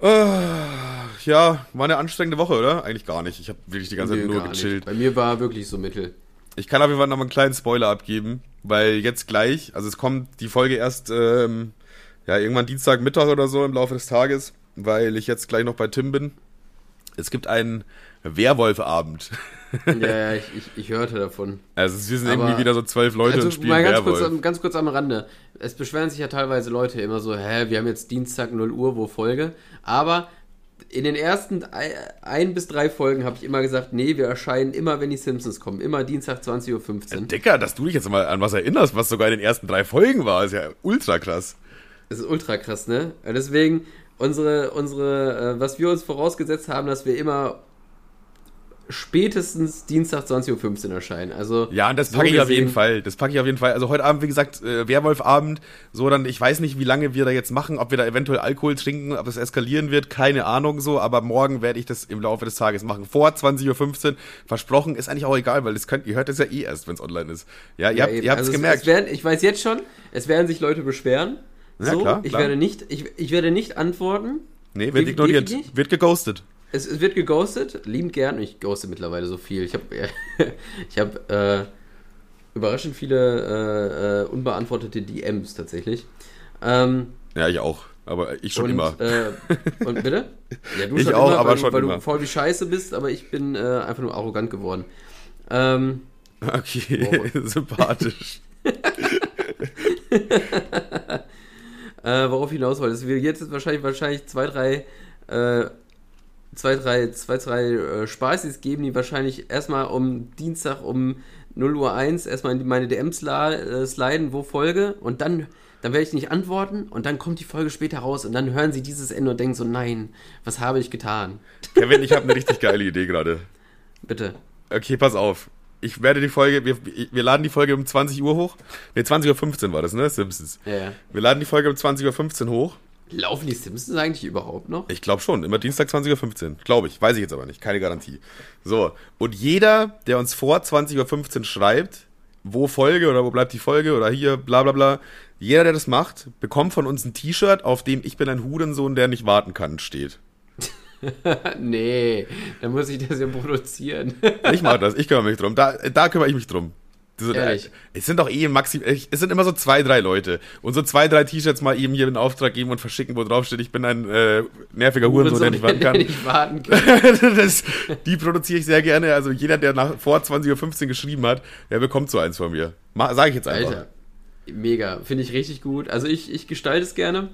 Uh, ja, war eine anstrengende Woche, oder? Eigentlich gar nicht. Ich habe wirklich die ganze Zeit nur gechillt. Nicht. Bei mir war wirklich so mittel. Ich kann auf jeden Fall noch mal einen kleinen Spoiler abgeben, weil jetzt gleich, also es kommt die Folge erst ähm, ja irgendwann Dienstagmittag oder so im Laufe des Tages, weil ich jetzt gleich noch bei Tim bin. Es gibt einen Werwolfabend. ja, ja, [laughs] ich, ich, ich, hörte davon. Also wir sind Aber, irgendwie wieder so zwölf Leute also, und spielen mal ganz Werwolf. Kurz, ganz kurz am Rande. Es beschweren sich ja teilweise Leute immer so, hä, wir haben jetzt Dienstag 0 Uhr, wo Folge. Aber in den ersten ein bis drei Folgen habe ich immer gesagt, nee, wir erscheinen immer, wenn die Simpsons kommen. Immer Dienstag 20.15 Uhr. Ja, Dicker, dass du dich jetzt mal an was erinnerst, was sogar in den ersten drei Folgen war, ist ja ultra krass. Das ist ultra krass, ne? Deswegen, unsere, unsere, äh, was wir uns vorausgesetzt haben, dass wir immer spätestens Dienstag 20.15 Uhr erscheinen. Also ja, und das packe so ich auf jeden Fall. Das packe ich auf jeden Fall. Also heute Abend, wie gesagt, äh, Werwolfabend. So, dann, ich weiß nicht, wie lange wir da jetzt machen, ob wir da eventuell Alkohol trinken, ob es eskalieren wird, keine Ahnung so, aber morgen werde ich das im Laufe des Tages machen. Vor 20.15 Uhr. Versprochen, ist eigentlich auch egal, weil das könnt, ihr hört das ja eh erst, wenn es online ist. Ja, ihr ja, habt es also gemerkt. Es werden, ich weiß jetzt schon, es werden sich Leute beschweren. Ja, so, klar, ich werde nicht, ich, ich werde nicht antworten. Nee, wird ignoriert. Wird geghostet. Es, es, wird geghostet, liebend gern. Ich ghoste mittlerweile so viel. Ich habe [laughs] ich hab, äh, überraschend viele äh, äh, unbeantwortete DMs tatsächlich. Ähm, ja, ich auch. Aber ich schon und, immer. Äh, und bitte? [laughs] Ja, du ich schon auch, immer, aber weil, schon weil immer. du voll wie Scheiße bist, aber ich bin äh, einfach nur arrogant geworden. Ähm, okay, [laughs] sympathisch. äh, worauf hinaus wollte, es wird jetzt wahrscheinlich, wahrscheinlich zwei, drei äh, zwei, drei, zwei, drei äh, Spaßis geben, die wahrscheinlich erstmal um Dienstag um 0 Uhr 1 erstmal in meine DMs äh, sliden, wo Folge und dann, dann werde ich nicht antworten und dann kommt die Folge später raus und dann hören sie dieses Ende und denken so, nein, was habe ich getan? Kevin, ich habe eine richtig geile Idee gerade. [laughs] Bitte. Okay, pass auf. Ich werde die Folge, wir, wir laden die Folge um 20 Uhr hoch. Ne, 20.15 Uhr war das, ne? Simpsons. Ja, ja. Wir laden die Folge um 20.15 Uhr hoch Laufen die Simpsons eigentlich überhaupt noch? Ich glaube schon, immer Dienstag 20.15 Uhr. Glaube ich, weiß ich jetzt aber nicht, keine Garantie. So, und jeder, der uns vor 20.15 Uhr schreibt, wo Folge oder wo bleibt die Folge oder hier, bla bla bla, jeder, der das macht, bekommt von uns ein T-Shirt, auf dem ich bin ein Hurensohn, der nicht warten kann, steht. [laughs] nee, dann muss ich das ja produzieren. ich mache das, ich kümmere mich drum. Da, da kümmere ich mich drum. So, es sind doch eh maximal, es sind immer so zwei, drei Leute. Und so zwei, drei T-Shirts mal eben hier in Auftrag geben und verschicken, wo drauf steht, ich bin ein äh, nerviger Hurensohn, der nicht warten kann. Nicht warten [laughs] kann. das, die produziere ich sehr gerne. Also jeder, der nach vor 20.15 Uhr geschrieben hat, der bekommt so eins von mir. Sage ich jetzt einfach. Alter, mega. Finde ich richtig gut. Also ich, ich gestalte es gerne.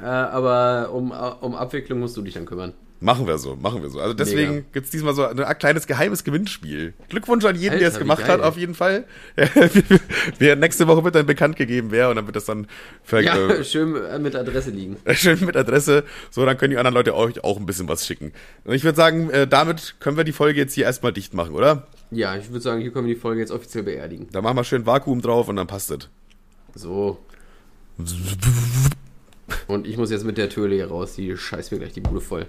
Äh, aber um, um Abwicklung musst du dich dann kümmern. Machen wir so, machen wir so. Also deswegen gibt es diesmal so ein kleines geheimes Gewinnspiel. Glückwunsch an jeden, der es gemacht hat, auf jeden Fall. [laughs] Ja, nächste Woche wird dann bekannt gegeben, wer, und dann wird das dann ja, äh, [laughs] schön mit Adresse liegen. [laughs] Schön mit Adresse. So, dann können die anderen Leute euch auch ein bisschen was schicken. Und ich würde sagen, äh, damit können wir die Folge jetzt hier erstmal dicht machen, oder? Ja, ich würde sagen, hier können wir die Folge jetzt offiziell beerdigen. Da machen wir schön Vakuum drauf und dann passt es. So. Und ich muss jetzt mit der Tür hier raus, die scheißt mir gleich die Bude voll.